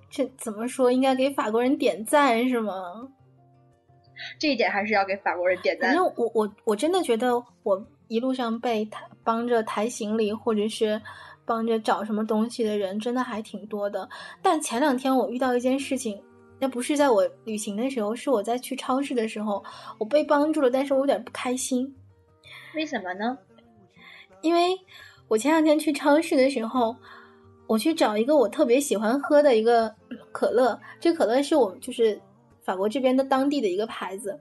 这怎么说？应该给法国人点赞是吗？这一点还是要给法国人点赞。反正我我我真的觉得我一路上被抬帮着抬行李，或者是帮着找什么东西的人，真的还挺多的。但前两天我遇到一件事情，那不是在我旅行的时候，是我在去超市的时候，我被帮助了，但是我有点不开心。为什么呢？因为我前两天去超市的时候，我去找一个我特别喜欢喝的一个 可乐，这可乐是我就是。法国这边的当地的一个牌子，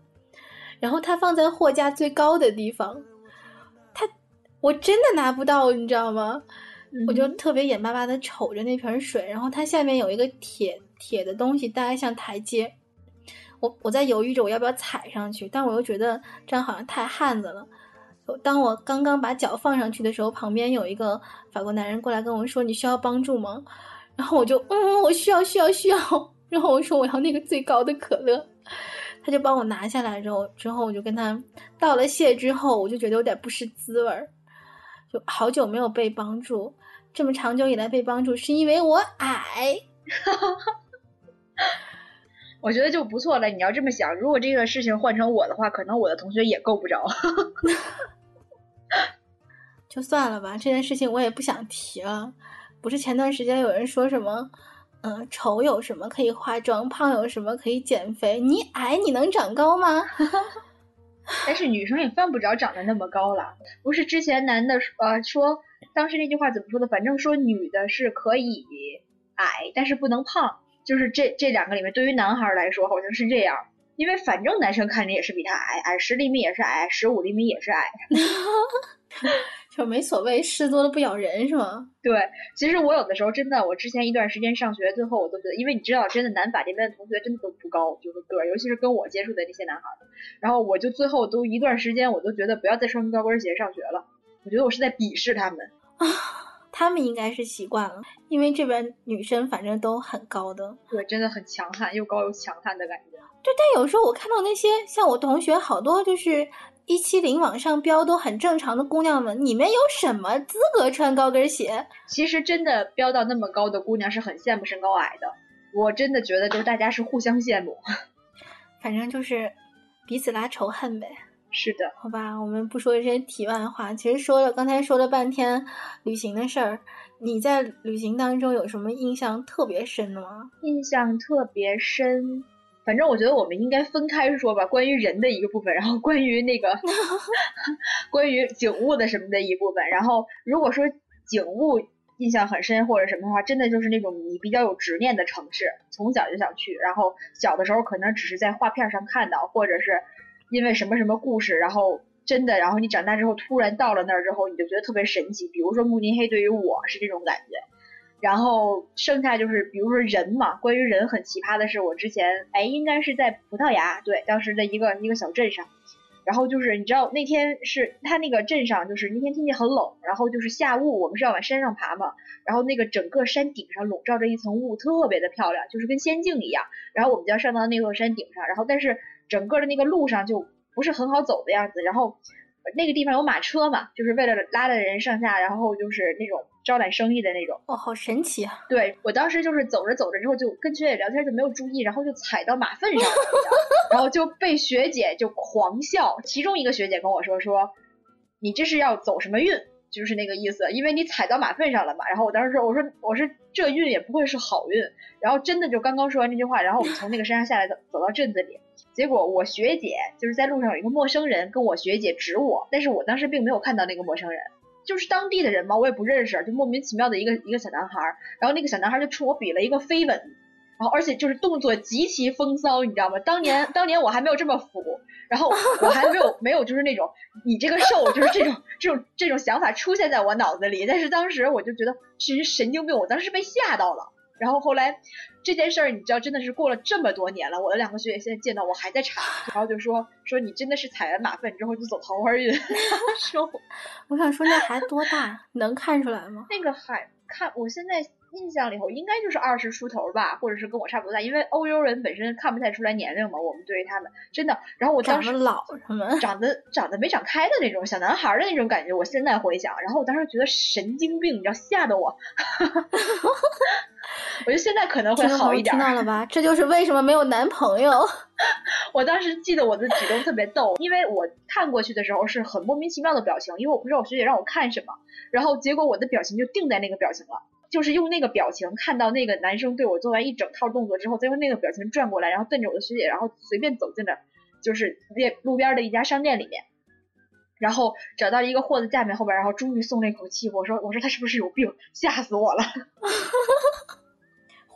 然后它放在货架最高的地方，它我真的拿不到，你知道吗？我就特别眼巴巴的瞅着那瓶水，然后它下面有一个铁铁的东西，大概像台阶。我我在犹豫着我要不要踩上去，但我又觉得这样好像太汉子了。当我刚刚把脚放上去的时候，旁边有一个法国男人过来跟我说：“你需要帮助吗？”然后我就嗯，我需要，需要，需要。然后我说我要那个最高的可乐，他就帮我拿下来之后，之后我就跟他道了谢之后，我就觉得有点不是滋味儿，就好久没有被帮助，这么长久以来被帮助是因为我矮，我觉得就不错了。你要这么想，如果这个事情换成我的话，可能我的同学也够不着，就算了吧，这件事情我也不想提了。不是前段时间有人说什么？嗯，丑有什么可以化妆？胖有什么可以减肥？你矮你能长高吗？但是女生也犯不着长得那么高了。不是之前男的呃说，当时那句话怎么说的？反正说女的是可以矮，但是不能胖。就是这这两个里面，对于男孩来说好像是这样，因为反正男生看着也是比他矮，矮十厘米也是矮，十五厘米也是矮。就没所谓，事多了不咬人是吗？对，其实我有的时候真的，我之前一段时间上学，最后我都觉得，因为你知道，真的南法这边的同学真的都不高，就是个儿，尤其是跟我接触的那些男孩儿。然后我就最后都一段时间，我都觉得不要再穿高跟鞋上学了，我觉得我是在鄙视他们。啊，他们应该是习惯了，因为这边女生反正都很高的。对，真的很强悍，又高又强悍的感觉。对，但有时候我看到那些像我同学，好多就是。一七零往上飙都很正常的姑娘们，你们有什么资格穿高跟鞋？其实真的飙到那么高的姑娘是很羡慕身高矮的，我真的觉得就是大家是互相羡慕，反正就是彼此拉仇恨呗。是的，好吧，我们不说这些题外话。其实说了刚才说了半天旅行的事儿，你在旅行当中有什么印象特别深的吗？印象特别深。反正我觉得我们应该分开说吧，关于人的一个部分，然后关于那个 关于景物的什么的一部分。然后如果说景物印象很深或者什么的话，真的就是那种你比较有执念的城市，从小就想去。然后小的时候可能只是在画片上看到，或者是因为什么什么故事，然后真的，然后你长大之后突然到了那儿之后，你就觉得特别神奇。比如说慕尼黑，对于我是这种感觉。然后剩下就是，比如说人嘛，关于人很奇葩的是，我之前哎，应该是在葡萄牙，对，当时的一个一个小镇上，然后就是你知道那天是他那个镇上，就是那天天气很冷，然后就是下雾，我们是要往山上爬嘛，然后那个整个山顶上笼罩着一层雾，特别的漂亮，就是跟仙境一样，然后我们就要上到那座山顶上，然后但是整个的那个路上就不是很好走的样子，然后。那个地方有马车嘛，就是为了拉着人上下，然后就是那种招揽生意的那种。哦，好神奇啊！对我当时就是走着走着之后，就跟学姐聊天就没有注意，然后就踩到马粪上了，然后就被学姐就狂笑。其中一个学姐跟我说说，你这是要走什么运？就是那个意思，因为你踩到马粪上了嘛。然后我当时说，我说我说这运也不会是好运。然后真的就刚刚说完这句话，然后我们从那个山上下来，走走到镇子里。结果我学姐就是在路上有一个陌生人跟我学姐指我，但是我当时并没有看到那个陌生人，就是当地的人嘛，我也不认识，就莫名其妙的一个一个小男孩，然后那个小男孩就冲我比了一个飞吻，然后而且就是动作极其风骚，你知道吗？当年当年我还没有这么腐，然后我还没有没有就是那种你这个瘦就是这种这种这种想法出现在我脑子里，但是当时我就觉得是神经病，我当时被吓到了，然后后来。这件事儿你知道，真的是过了这么多年了，我的两个学姐现在见到我还在查，然后就说说你真的是踩完马粪之后就走桃花运。说，我想说那孩子多大，能看出来吗？那个还看，我现在印象里头应该就是二十出头吧，或者是跟我差不多大，因为欧洲人本身看不太出来年龄嘛，我们对于他们真的。然后我当时老什么？长得长得没长开的那种小男孩的那种感觉，我现在回想，然后我当时觉得神经病，你知道吓得我。我觉得现在可能会好一点。听到了吧？这就是为什么没有男朋友。我当时记得我的举动特别逗，因为我看过去的时候是很莫名其妙的表情，因为我不知道我学姐让我看什么，然后结果我的表情就定在那个表情了，就是用那个表情看到那个男生对我做完一整套动作之后，再用那个表情转过来，然后瞪着我的学姐，然后随便走进了就是路路边的一家商店里面，然后找到一个货的架面后边，然后终于松了一口气。我说我说他是不是有病？吓死我了。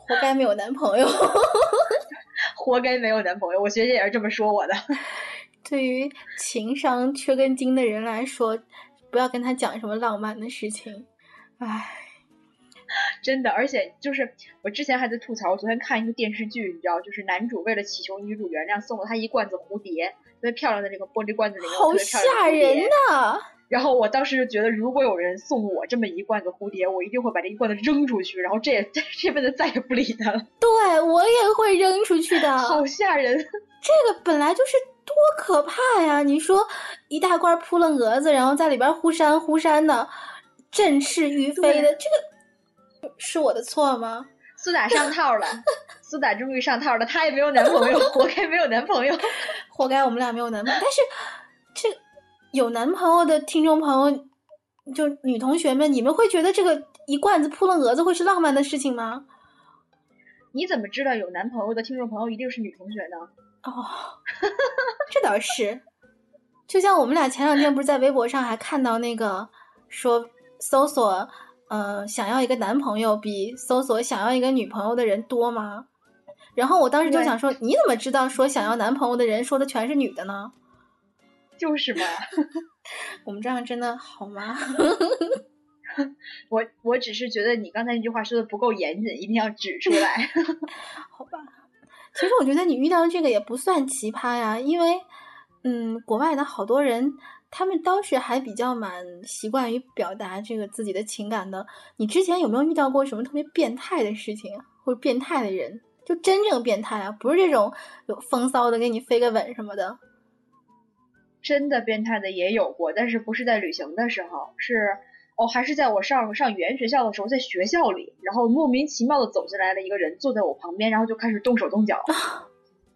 活该没有男朋友，活该没有男朋友。我学姐也是这么说我的。对于情商缺根筋的人来说，不要跟他讲什么浪漫的事情。唉，真的，而且就是我之前还在吐槽，我昨天看一个电视剧，你知道，就是男主为了祈求女主原谅，送了她一罐子蝴蝶，特别漂亮的那个玻璃罐子里面，好吓人呐！然后我当时就觉得，如果有人送我这么一罐子蝴蝶，我一定会把这一罐子扔出去，然后这也 这辈子再也不理他了。对我也会扔出去的，好吓人！这个本来就是多可怕呀！你说一大罐扑棱蛾子，然后在里边忽闪忽闪的，振翅欲飞的，这个是我的错吗？苏打上套了，苏打终于上套了，她也没有男朋友，活该没有男朋友，活该我们俩没有男朋友。但是这。有男朋友的听众朋友，就女同学们，你们会觉得这个一罐子扑棱蛾子会是浪漫的事情吗？你怎么知道有男朋友的听众朋友一定是女同学呢？哦，这倒是。就像我们俩前两天不是在微博上还看到那个说搜索呃想要一个男朋友比搜索想要一个女朋友的人多吗？然后我当时就想说，你怎么知道说想要男朋友的人说的全是女的呢？就是嘛，我们这样真的好吗？我我只是觉得你刚才那句话说的不够严谨，一定要指出来。好吧，其实我觉得你遇到这个也不算奇葩呀，因为嗯，国外的好多人他们当时还比较蛮习惯于表达这个自己的情感的。你之前有没有遇到过什么特别变态的事情，或者变态的人？就真正变态啊，不是这种有风骚的给你飞个吻什么的。真的变态的也有过，但是不是在旅行的时候，是哦，还是在我上上语言学校的时候，在学校里，然后莫名其妙的走进来了一个人，坐在我旁边，然后就开始动手动脚，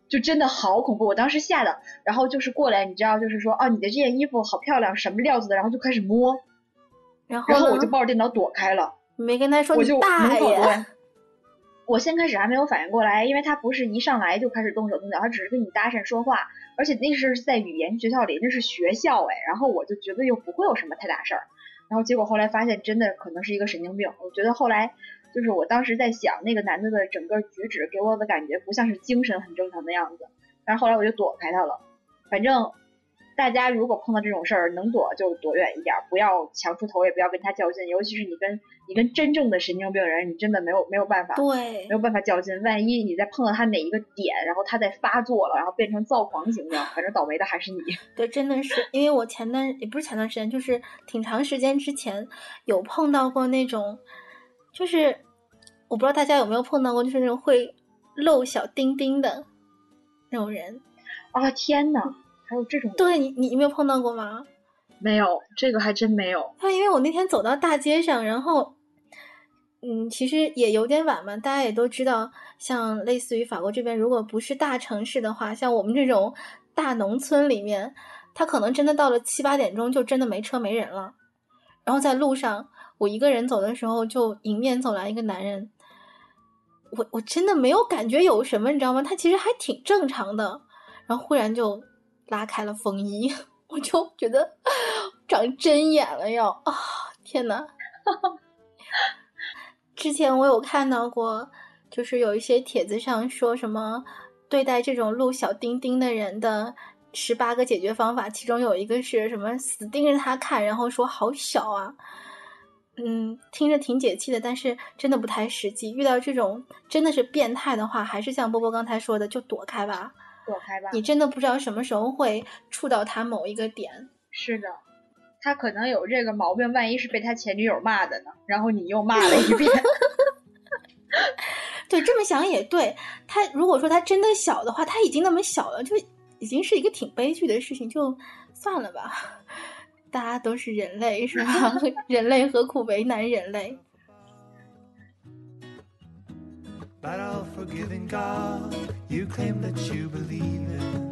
就真的好恐怖，我当时吓的，然后就是过来，你知道，就是说哦，你的这件衣服好漂亮，什么料子的，然后就开始摸，然后然后我就抱着电脑躲开了，没跟他说，我就大爷。我先开始还没有反应过来，因为他不是一上来就开始动手动脚，他只是跟你搭讪说话，而且那是在语言学校里，那是学校哎，然后我就觉得又不会有什么太大事儿，然后结果后来发现真的可能是一个神经病，我觉得后来就是我当时在想那个男的的整个举止给我的感觉不像是精神很正常的样子，但是后来我就躲开他了，反正。大家如果碰到这种事儿，能躲就躲远一点，不要强出头，也不要跟他较劲。尤其是你跟你跟真正的神经病人，你真的没有没有办法，对，没有办法较劲。万一你再碰到他哪一个点，然后他再发作了，然后变成躁狂型的，反正倒霉的还是你。对，真的是，因为我前段也不是前段时间，就是挺长时间之前有碰到过那种，就是我不知道大家有没有碰到过，就是那种会露小丁丁的那种人。啊天呐！还有这种，对你，你没有碰到过吗？没有，这个还真没有。啊，因为我那天走到大街上，然后，嗯，其实也有点晚嘛。大家也都知道，像类似于法国这边，如果不是大城市的话，像我们这种大农村里面，他可能真的到了七八点钟就真的没车没人了。然后在路上，我一个人走的时候，就迎面走来一个男人，我我真的没有感觉有什么，你知道吗？他其实还挺正常的。然后忽然就拉开了风衣，我就觉得 长针眼了，要啊！天呐！之前我有看到过，就是有一些帖子上说什么对待这种露小丁丁的人的十八个解决方法，其中有一个是什么死盯着他看，然后说好小啊。嗯，听着挺解气的，但是真的不太实际。遇到这种真的是变态的话，还是像波波刚才说的，就躲开吧。躲开吧，你真的不知道什么时候会触到他某一个点。是的，他可能有这个毛病，万一是被他前女友骂的呢？然后你又骂了一遍。对，这么想也对。他如果说他真的小的话，他已经那么小了，就已经是一个挺悲剧的事情，就算了吧。大家都是人类，是吧？人类何苦为难人类？But I'll forgive in God you claim that you believe in.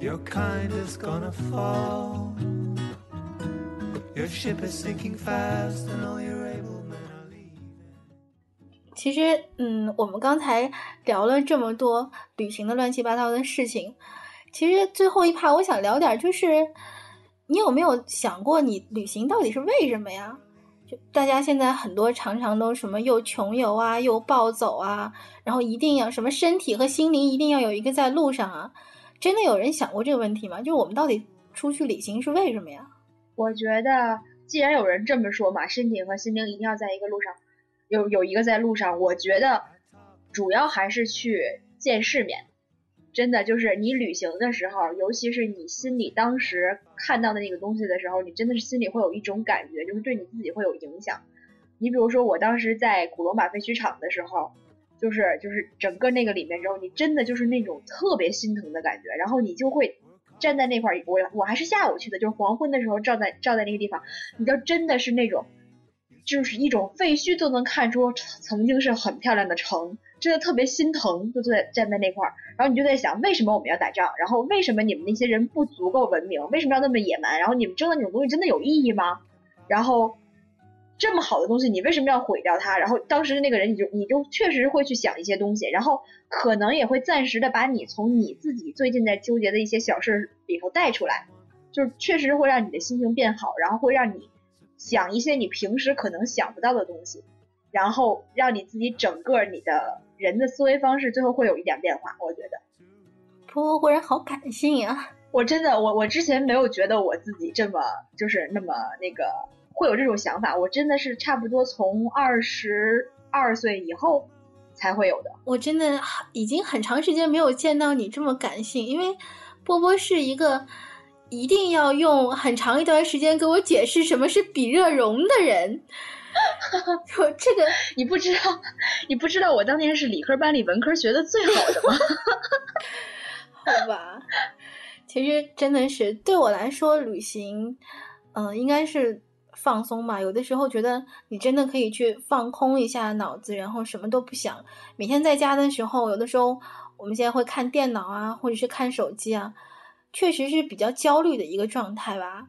Your kind is gonna fall. Your ship is sinking fast, and all your 其实，嗯，我们刚才聊了这么多旅行的乱七八糟的事情，其实最后一趴我想聊点就是。你有没有想过，你旅行到底是为什么呀？就大家现在很多常常都什么又穷游啊，又暴走啊，然后一定要什么身体和心灵一定要有一个在路上啊？真的有人想过这个问题吗？就我们到底出去旅行是为什么呀？我觉得，既然有人这么说嘛，身体和心灵一定要在一个路上，有有一个在路上。我觉得，主要还是去见世面。真的就是你旅行的时候，尤其是你心里当时看到的那个东西的时候，你真的是心里会有一种感觉，就是对你自己会有影响。你比如说，我当时在古罗马废墟场的时候，就是就是整个那个里面之后，你真的就是那种特别心疼的感觉，然后你就会站在那块儿，我我还是下午去的，就是黄昏的时候照在照在那个地方，你就真的是那种，就是一种废墟都能看出曾经是很漂亮的城。真的特别心疼，就坐在站在那块儿，然后你就在想，为什么我们要打仗？然后为什么你们那些人不足够文明？为什么要那么野蛮？然后你们争的那种东西真的有意义吗？然后这么好的东西，你为什么要毁掉它？然后当时的那个人，你就你就确实会去想一些东西，然后可能也会暂时的把你从你自己最近在纠结的一些小事里头带出来，就是确实会让你的心情变好，然后会让你想一些你平时可能想不到的东西，然后让你自己整个你的。人的思维方式最后会有一点变化，我觉得。婆婆忽然好感性呀！我真的，我我之前没有觉得我自己这么就是那么那个会有这种想法，我真的是差不多从二十二岁以后才会有的。我真的已经很长时间没有见到你这么感性，因为波波是一个一定要用很长一段时间给我解释什么是比热容的人。我这个你不知道，你不知道我当年是理科班里文科学的最好的吗？好吧，其实真的是对我来说，旅行，嗯，应该是放松吧。有的时候觉得你真的可以去放空一下脑子，然后什么都不想。每天在家的时候，有的时候我们现在会看电脑啊，或者是看手机啊，确实是比较焦虑的一个状态吧。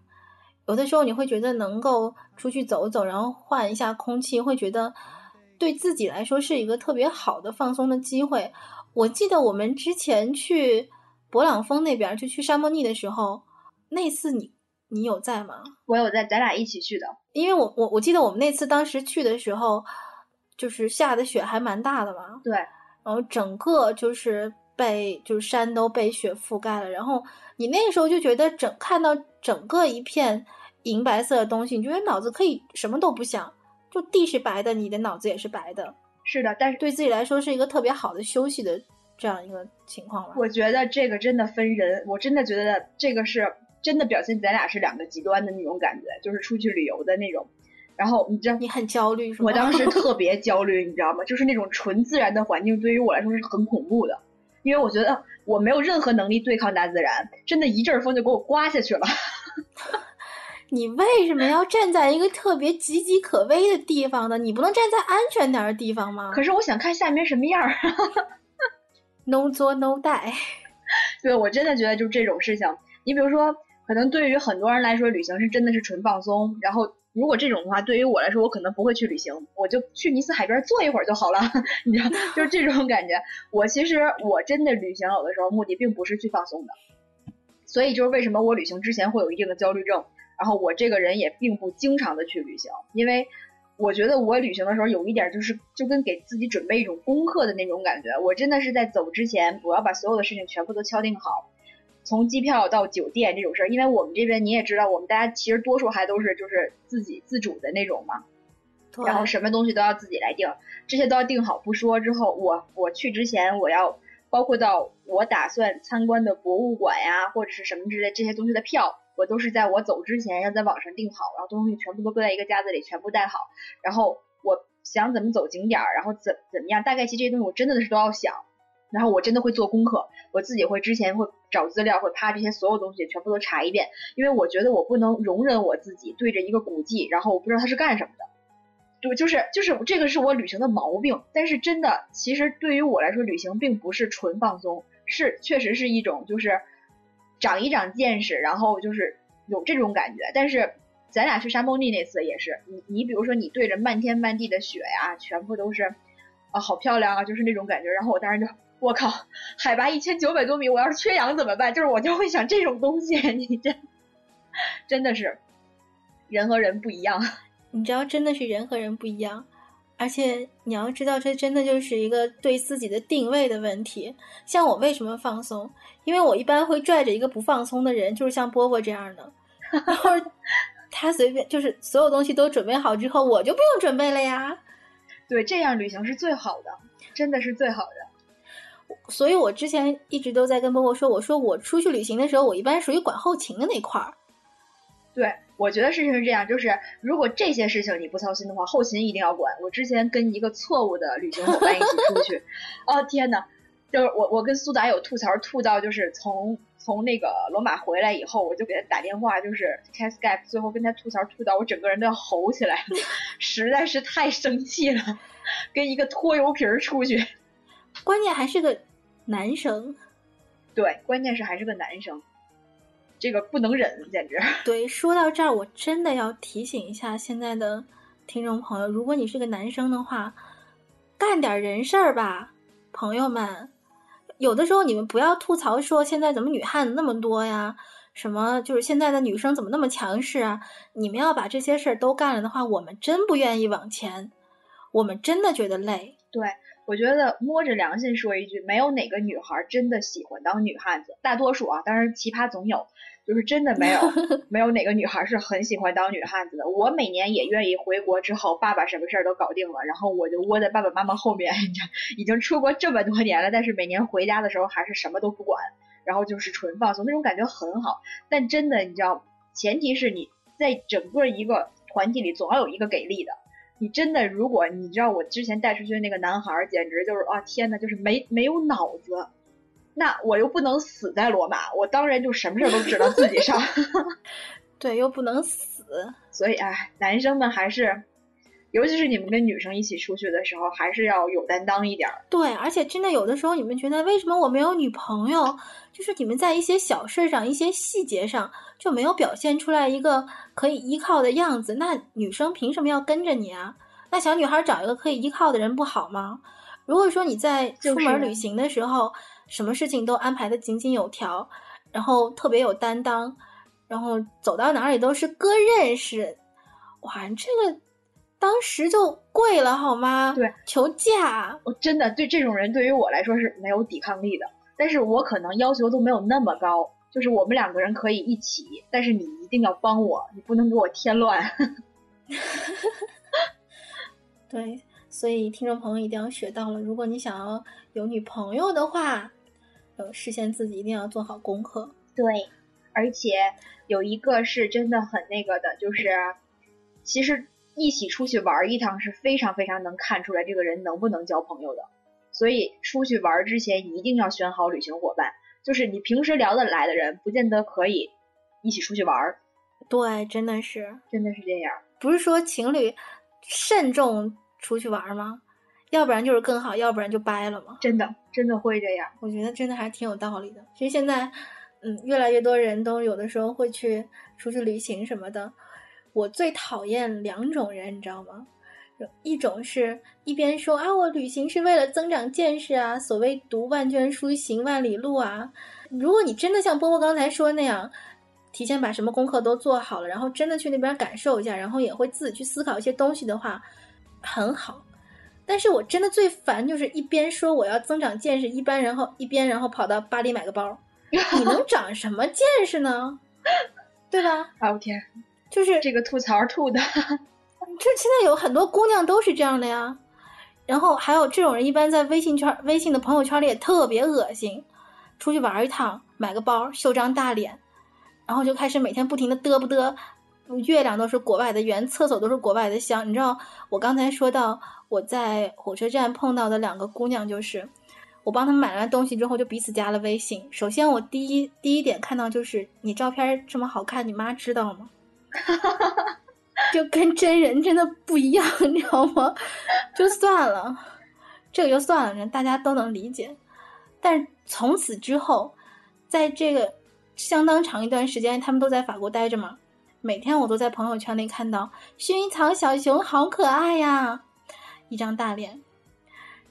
有的时候你会觉得能够出去走走，然后换一下空气，会觉得对自己来说是一个特别好的放松的机会。我记得我们之前去勃朗峰那边，就去沙漠尼的时候，那次你你有在吗？我有在，咱俩一起去的。因为我我我记得我们那次当时去的时候，就是下的雪还蛮大的嘛。对。然后整个就是被就是山都被雪覆盖了，然后你那个时候就觉得整看到整个一片。银白色的东西，你觉得脑子可以什么都不想，就地是白的，你的脑子也是白的。是的，但是对自己来说是一个特别好的休息的这样一个情况吧。我觉得这个真的分人，我真的觉得这个是真的表现咱俩是两个极端的那种感觉，就是出去旅游的那种。然后你知道你很焦虑是吗？我当时特 别焦虑，你知道吗？就是那种纯自然的环境对于我来说是很恐怖的，因为我觉得我没有任何能力对抗大自然，真的一阵风就给我刮下去了。你为什么要站在一个特别岌岌可危的地方呢？你不能站在安全点的地方吗？可是我想看下面什么样儿。no 作 no die。对我真的觉得就这种事情，你比如说，可能对于很多人来说，旅行是真的是纯放松。然后如果这种的话，对于我来说，我可能不会去旅行，我就去尼斯海边坐一会儿就好了，你知道，就是这种感觉。我其实我真的旅行有的时候目的并不是去放松的，所以就是为什么我旅行之前会有一定的焦虑症，然后我这个人也并不经常的去旅行，因为。我觉得我旅行的时候有一点就是就跟给自己准备一种功课的那种感觉。我真的是在走之前，我要把所有的事情全部都敲定好，从机票到酒店这种事儿。因为我们这边你也知道，我们大家其实多数还都是就是自己自主的那种嘛，然后什么东西都要自己来定，这些都要定好不说。之后我我去之前，我要包括到我打算参观的博物馆呀，或者是什么之类这些东西的票。我都是在我走之前要在网上订好，然后东西全部都搁在一个夹子里，全部带好。然后我想怎么走景点儿，然后怎怎么样，大概其实这些东西我真的是都要想。然后我真的会做功课，我自己会之前会找资料，会啪这些所有东西全部都查一遍，因为我觉得我不能容忍我自己对着一个古迹，然后我不知道它是干什么的。就就是就是这个是我旅行的毛病。但是真的，其实对于我来说，旅行并不是纯放松，是确实是一种就是。长一长见识，然后就是有这种感觉。但是咱俩去沙漠地那次也是，你你比如说你对着漫天漫地的雪呀，全部都是啊，好漂亮啊，就是那种感觉。然后我当时就，我靠，海拔一千九百多米，我要是缺氧怎么办？就是我就会想这种东西，你这真的是人和人不一样。你知道，真的是人和人不一样。而且你要知道，这真的就是一个对自己的定位的问题。像我为什么放松？因为我一般会拽着一个不放松的人，就是像波波这样的。然后他随便就是所有东西都准备好之后，我就不用准备了呀。对，这样旅行是最好的，真的是最好的。所以我之前一直都在跟波波说，我说我出去旅行的时候，我一般属于管后勤的那块儿。对，我觉得事情是这样，就是如果这些事情你不操心的话，后勤一定要管。我之前跟一个错误的旅行伙伴一起出去，哦天呐，就是我我跟苏达有吐槽吐到，就是从从那个罗马回来以后，我就给他打电话，就是开 Skype，最后跟他吐槽吐到我整个人都要吼起来，实在是太生气了，跟一个拖油瓶出去，关键还是个男生，对，关键是还是个男生。这个不能忍，简直。对，说到这儿，我真的要提醒一下现在的听众朋友，如果你是个男生的话，干点人事儿吧，朋友们。有的时候你们不要吐槽说现在怎么女汉子那么多呀，什么就是现在的女生怎么那么强势啊？你们要把这些事儿都干了的话，我们真不愿意往前，我们真的觉得累。对。我觉得摸着良心说一句，没有哪个女孩真的喜欢当女汉子，大多数啊，当然奇葩总有，就是真的没有，没有哪个女孩是很喜欢当女汉子的。我每年也愿意回国之后，爸爸什么事儿都搞定了，然后我就窝在爸爸妈妈后面，已经出国这么多年了，但是每年回家的时候还是什么都不管，然后就是纯放松，那种感觉很好。但真的，你知道，前提是你在整个一个团体里总要有一个给力的。你真的，如果你知道我之前带出去的那个男孩，简直就是啊天呐，就是没没有脑子。那我又不能死在罗马，我当然就什么事都只能自己上。对，又不能死，所以哎，男生们还是，尤其是你们跟女生一起出去的时候，还是要有担当一点儿。对，而且真的有的时候，你们觉得为什么我没有女朋友？就是你们在一些小事上、一些细节上就没有表现出来一个可以依靠的样子。那女生凭什么要跟着你啊？那小女孩找一个可以依靠的人不好吗？如果说你在出门旅行的时候，什么事情都安排的井井有条，然后特别有担当，然后走到哪里都是哥认识，哇，这个当时就跪了好吗？对，求嫁。我真的对这种人，对于我来说是没有抵抗力的。但是我可能要求都没有那么高，就是我们两个人可以一起，但是你一定要帮我，你不能给我添乱。对，所以听众朋友一定要学到了，如果你想要有女朋友的话，呃，事先自己一定要做好功课。对，而且有一个是真的很那个的，就是其实一起出去玩一趟是非常非常能看出来这个人能不能交朋友的。所以出去玩之前一定要选好旅行伙伴，就是你平时聊得来的人，不见得可以一起出去玩儿。对，真的是，真的是这样。不是说情侣慎重出去玩吗？要不然就是更好，要不然就掰了嘛。真的，真的会这样。我觉得真的还挺有道理的。其实现在，嗯，越来越多人都有的时候会去出去旅行什么的。我最讨厌两种人，你知道吗？一种是一边说啊，我旅行是为了增长见识啊，所谓读万卷书，行万里路啊。如果你真的像波波刚才说那样，提前把什么功课都做好了，然后真的去那边感受一下，然后也会自己去思考一些东西的话，很好。但是我真的最烦就是一边说我要增长见识，一般然后一边然后跑到巴黎买个包，你能长什么见识呢？对吧？啊，我天，就是这个吐槽吐的。这现在有很多姑娘都是这样的呀，然后还有这种人，一般在微信圈、微信的朋友圈里也特别恶心。出去玩一趟，买个包，秀张大脸，然后就开始每天不停的嘚不嘚。月亮都是国外的圆，厕所都是国外的香。你知道我刚才说到我在火车站碰到的两个姑娘，就是我帮他们买完东西之后，就彼此加了微信。首先我第一第一点看到就是你照片这么好看，你妈知道吗？哈哈哈哈就跟真人真的不一样，你知道吗？就算了，这个就算了，大家都能理解。但从此之后，在这个相当长一段时间，他们都在法国待着嘛。每天我都在朋友圈里看到薰衣草小熊好可爱呀，一张大脸。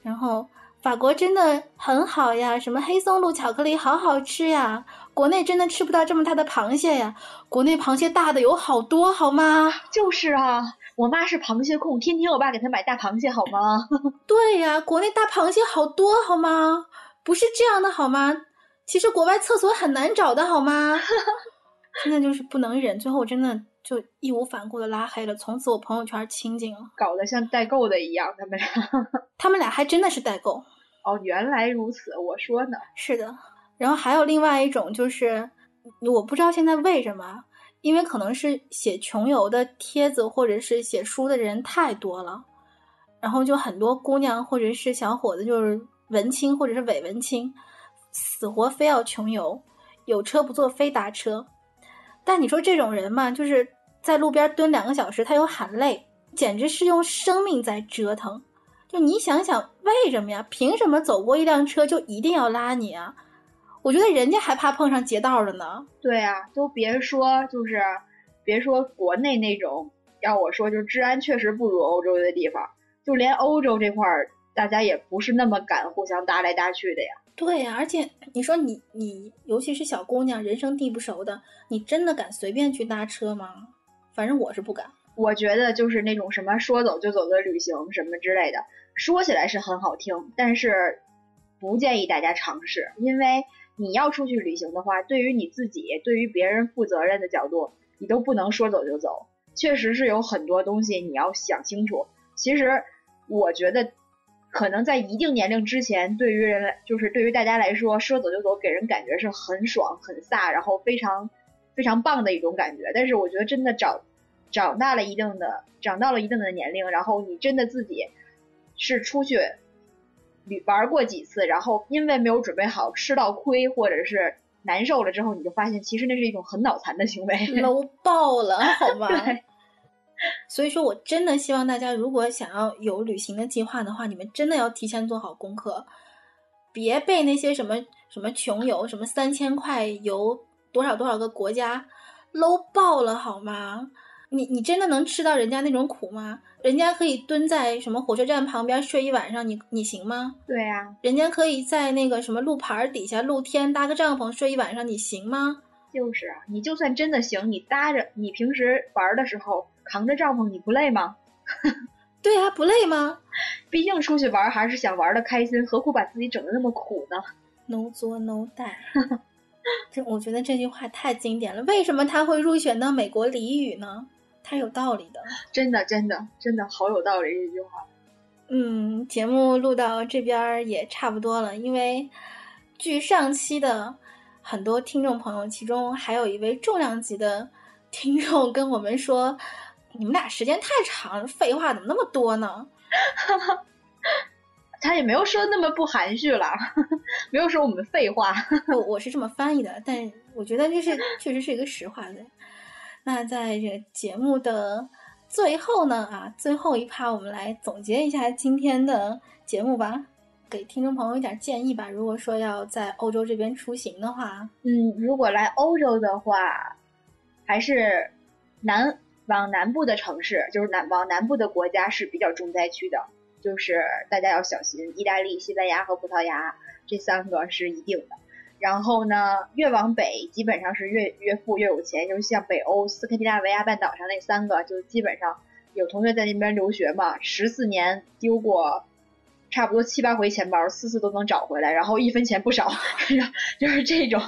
然后法国真的很好呀，什么黑松露巧克力好好吃呀。国内真的吃不到这么大的螃蟹呀！国内螃蟹大的有好多，好吗？就是啊，我妈是螃蟹控，天天我爸给她买大螃蟹，好吗？对呀，国内大螃蟹好多，好吗？不是这样的，好吗？其实国外厕所很难找的，好吗？真的就是不能忍，最后我真的就义无反顾的拉黑了，从此我朋友圈清静了。搞得像代购的一样，他们俩，他们俩还真的是代购。哦，原来如此，我说呢。是的。然后还有另外一种，就是我不知道现在为什么，因为可能是写穷游的帖子或者是写书的人太多了，然后就很多姑娘或者是小伙子，就是文青或者是伪文青，死活非要穷游，有车不坐非搭车。但你说这种人嘛，就是在路边蹲两个小时，他又喊累，简直是用生命在折腾。就你想想，为什么呀？凭什么走过一辆车就一定要拉你啊？我觉得人家还怕碰上劫道的呢。对啊，都别说，就是别说国内那种，要我说，就是治安确实不如欧洲的地方。就连欧洲这块儿，大家也不是那么敢互相搭来搭去的呀。对呀，而且你说你你，尤其是小姑娘，人生地不熟的，你真的敢随便去搭车吗？反正我是不敢。我觉得就是那种什么说走就走的旅行什么之类的，说起来是很好听，但是不建议大家尝试，因为。你要出去旅行的话，对于你自己，对于别人负责任的角度，你都不能说走就走。确实是有很多东西你要想清楚。其实，我觉得，可能在一定年龄之前，对于人来，就是对于大家来说，说走就走，给人感觉是很爽、很飒，然后非常非常棒的一种感觉。但是，我觉得真的长长大了一定的，长到了一定的年龄，然后你真的自己是出去。旅玩过几次，然后因为没有准备好，吃到亏或者是难受了之后，你就发现其实那是一种很脑残的行为，low 爆了，好吧？所以说我真的希望大家，如果想要有旅行的计划的话，你们真的要提前做好功课，别被那些什么什么穷游，什么三千块游多少多少个国家，low 爆了，好吗？你你真的能吃到人家那种苦吗？人家可以蹲在什么火车站旁边睡一晚上，你你行吗？对呀，人家可以在那个什么路牌底下露天搭个帐篷睡一晚上，你行吗？就是啊，你就算真的行，你搭着你平时玩的时候扛着帐篷，你不累吗？对啊，不累吗？毕竟出去玩还是想玩的开心，何苦把自己整的那么苦呢？No 作 No 带。这我觉得这句话太经典了。为什么他会入选到美国俚语呢？太有道理的，真的，真的，真的好有道理这句话。嗯，节目录到这边也差不多了，因为据上期的很多听众朋友，其中还有一位重量级的听众跟我们说，你们俩时间太长了，废话怎么那么多呢？他也没有说那么不含蓄了，没有说我们废话。我我是这么翻译的，但我觉得这是确实是一个实话的。那在这个节目的最后呢，啊，最后一趴我们来总结一下今天的节目吧，给听众朋友一点建议吧。如果说要在欧洲这边出行的话，嗯，如果来欧洲的话，还是南往南部的城市，就是南往南部的国家是比较重灾区的。就是大家要小心，意大利、西班牙和葡萄牙这三个是一定的。然后呢，越往北基本上是越越富越有钱，就是像北欧斯堪的纳维亚半岛上那三个，就基本上有同学在那边留学嘛，十四年丢过差不多七八回钱包，次次都能找回来，然后一分钱不少，就是这种。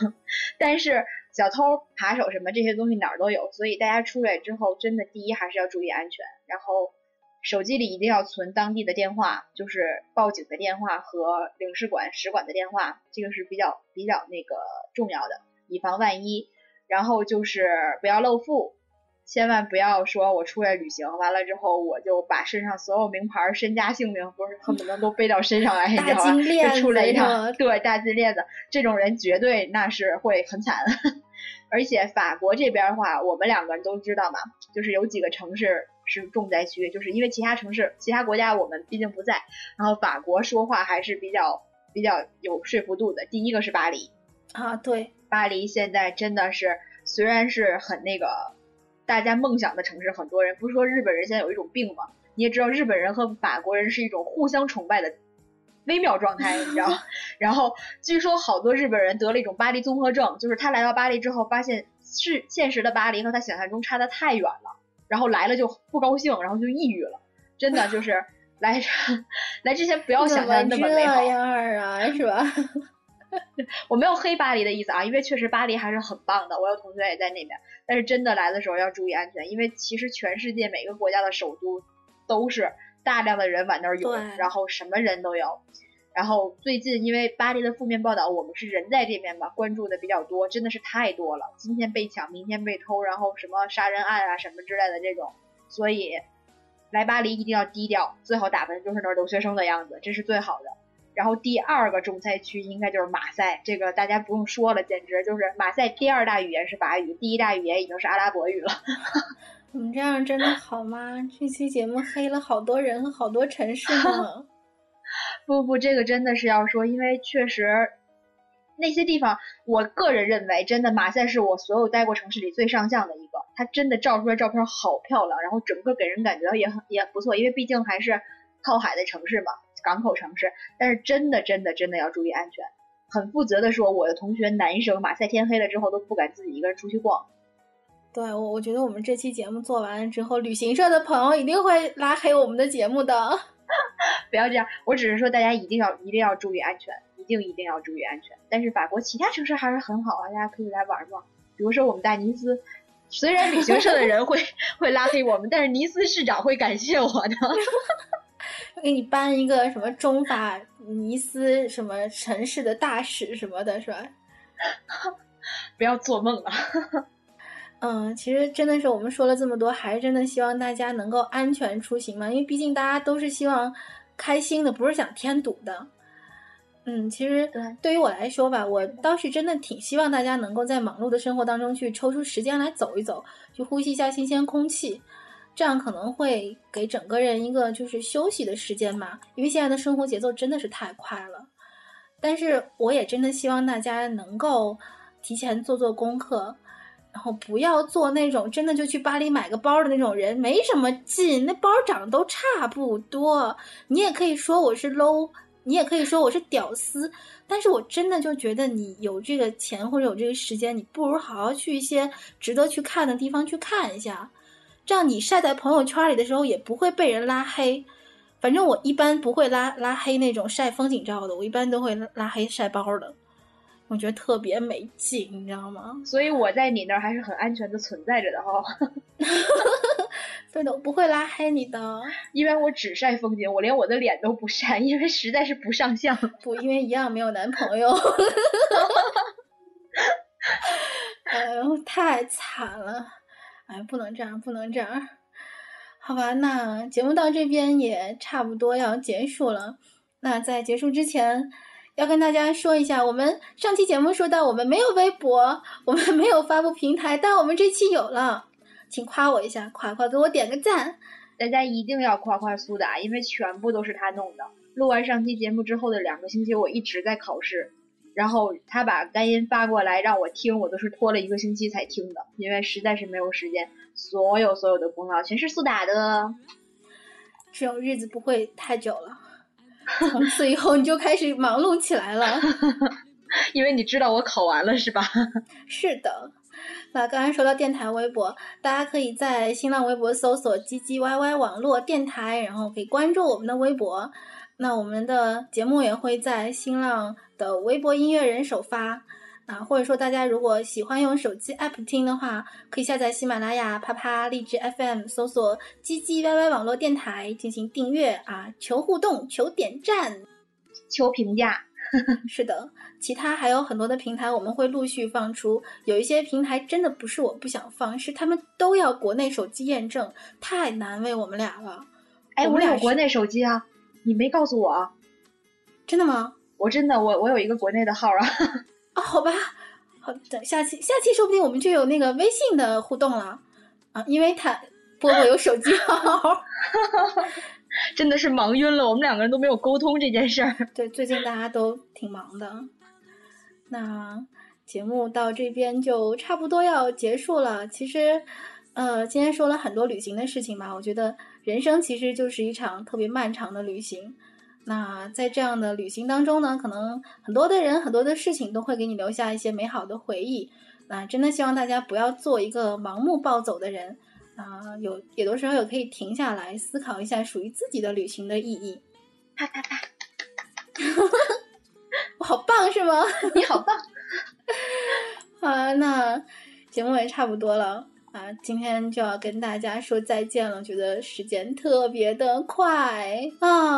但是小偷、扒手什么这些东西哪儿都有，所以大家出来之后，真的第一还是要注意安全，然后。手机里一定要存当地的电话，就是报警的电话和领事馆、使馆的电话，这个是比较比较那个重要的，以防万一。然后就是不要露富，千万不要说我出来旅行完了之后，我就把身上所有名牌、身家性命，不是恨不得都背到身上来，大金链子出来一趟，对，大金链子，这种人绝对那是会很惨。而且法国这边的话，我们两个人都知道嘛，就是有几个城市。是重灾区，就是因为其他城市、其他国家我们毕竟不在，然后法国说话还是比较比较有说服度的。第一个是巴黎啊，对，巴黎现在真的是虽然是很那个大家梦想的城市，很多人不是说日本人现在有一种病吗？你也知道日本人和法国人是一种互相崇拜的微妙状态，你知道？然后据说好多日本人得了一种巴黎综合症，就是他来到巴黎之后，发现是现实的巴黎和他想象中差的太远了。然后来了就不高兴，然后就抑郁了，真的就是 来来之前不要想象那么美好啊，是吧？我没有黑巴黎的意思啊，因为确实巴黎还是很棒的，我有同学也在那边。但是真的来的时候要注意安全，因为其实全世界每个国家的首都都是大量的人往那儿涌，然后什么人都有。然后最近因为巴黎的负面报道，我们是人在这边吧，关注的比较多，真的是太多了。今天被抢，明天被偷，然后什么杀人案啊什么之类的这种，所以来巴黎一定要低调，最好打扮就是那留学生的样子，这是最好的。然后第二个重灾区应该就是马赛，这个大家不用说了，简直就是马赛第二大语言是法语，第一大语言已经是阿拉伯语了。你们这样真的好吗？这期节目黑了好多人和好多城市呢。不不，这个真的是要说，因为确实那些地方，我个人认为，真的马赛是我所有待过城市里最上相的一个。它真的照出来照片好漂亮，然后整个给人感觉也很也不错，因为毕竟还是靠海的城市嘛，港口城市。但是真的真的真的要注意安全。很负责的说，我的同学男生马赛天黑了之后都不敢自己一个人出去逛。对我，我觉得我们这期节目做完之后，旅行社的朋友一定会拉黑我们的节目的。不要这样，我只是说大家一定要一定要注意安全，一定一定要注意安全。但是法国其他城市还是很好啊，大家可以来玩嘛。比如说我们大尼斯，虽然旅行社的人会 会拉黑我们，但是尼斯市长会感谢我的，给你颁一个什么中法尼斯什么城市的大使什么的，是吧？不要做梦了。嗯，其实真的是我们说了这么多，还是真的希望大家能够安全出行嘛，因为毕竟大家都是希望开心的，不是想添堵的。嗯，其实对于我来说吧，我倒是真的挺希望大家能够在忙碌的生活当中去抽出时间来走一走，去呼吸一下新鲜空气，这样可能会给整个人一个就是休息的时间嘛。因为现在的生活节奏真的是太快了，但是我也真的希望大家能够提前做做功课。然后不要做那种真的就去巴黎买个包的那种人，没什么劲，那包长得都差不多。你也可以说我是 low，你也可以说我是屌丝，但是我真的就觉得你有这个钱或者有这个时间，你不如好好去一些值得去看的地方去看一下，这样你晒在朋友圈里的时候也不会被人拉黑。反正我一般不会拉拉黑那种晒风景照的，我一般都会拉黑晒包的。我觉得特别没劲，你知道吗？所以我在你那儿还是很安全的存在着的哈。对的，我不会拉黑你的，因为我只晒风景，我连我的脸都不晒，因为实在是不上相。不，因为一样没有男朋友。哎呦，太惨了！哎，不能这样，不能这样。好吧，那节目到这边也差不多要结束了。那在结束之前，要跟大家说一下，我们上期节目说到我们没有微博，我们没有发布平台，但我们这期有了，请夸我一下，夸夸，给我点个赞。大家一定要夸夸苏打，因为全部都是他弄的。录完上期节目之后的两个星期，我一直在考试，然后他把干音发过来让我听，我都是拖了一个星期才听的，因为实在是没有时间。所有所有的功劳全是苏打的，这种日子不会太久了。从此以后你就开始忙碌起来了，因为你知道我考完了是吧？是的。那刚才说到电台微博，大家可以在新浪微博搜索“唧唧歪歪网络电台”，然后可以关注我们的微博。那我们的节目也会在新浪的微博音乐人首发。啊，或者说大家如果喜欢用手机 app 听的话，可以下载喜马拉雅、啪啪、荔枝 FM，搜索“唧唧歪歪网络电台”进行订阅啊，求互动、求点赞、求评价。是的，其他还有很多的平台我们会陆续放出，有一些平台真的不是我不想放，是他们都要国内手机验证，太难为我们俩了。哎，我有国内手机啊，你没告诉我？真的吗？我真的，我我有一个国内的号啊。好吧，好，等下期下期说不定我们就有那个微信的互动了啊，因为他波波有手机号，真的是忙晕了，我们两个人都没有沟通这件事儿。对，最近大家都挺忙的。那节目到这边就差不多要结束了。其实，呃，今天说了很多旅行的事情吧，我觉得人生其实就是一场特别漫长的旅行。那在这样的旅行当中呢，可能很多的人、很多的事情都会给你留下一些美好的回忆。那真的希望大家不要做一个盲目暴走的人啊，有有的时候也可以停下来思考一下属于自己的旅行的意义。啪啪啪！我好棒是吗？你好棒！啊，那节目也差不多了。啊，今天就要跟大家说再见了，觉得时间特别的快啊！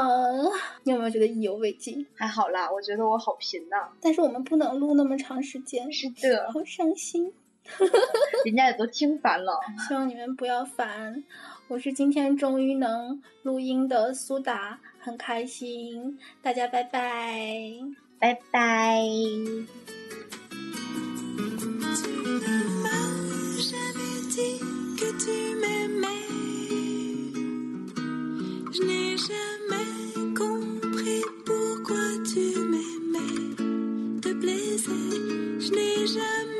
你有没有觉得意犹未尽？还好啦，我觉得我好贫呐。但是我们不能录那么长时间，是的，好伤心。人家也都听烦了，希望你们不要烦。我是今天终于能录音的苏打，很开心。大家拜拜，拜拜。jamais compris pourquoi tu m'aimais. Te blesser, je n'ai jamais.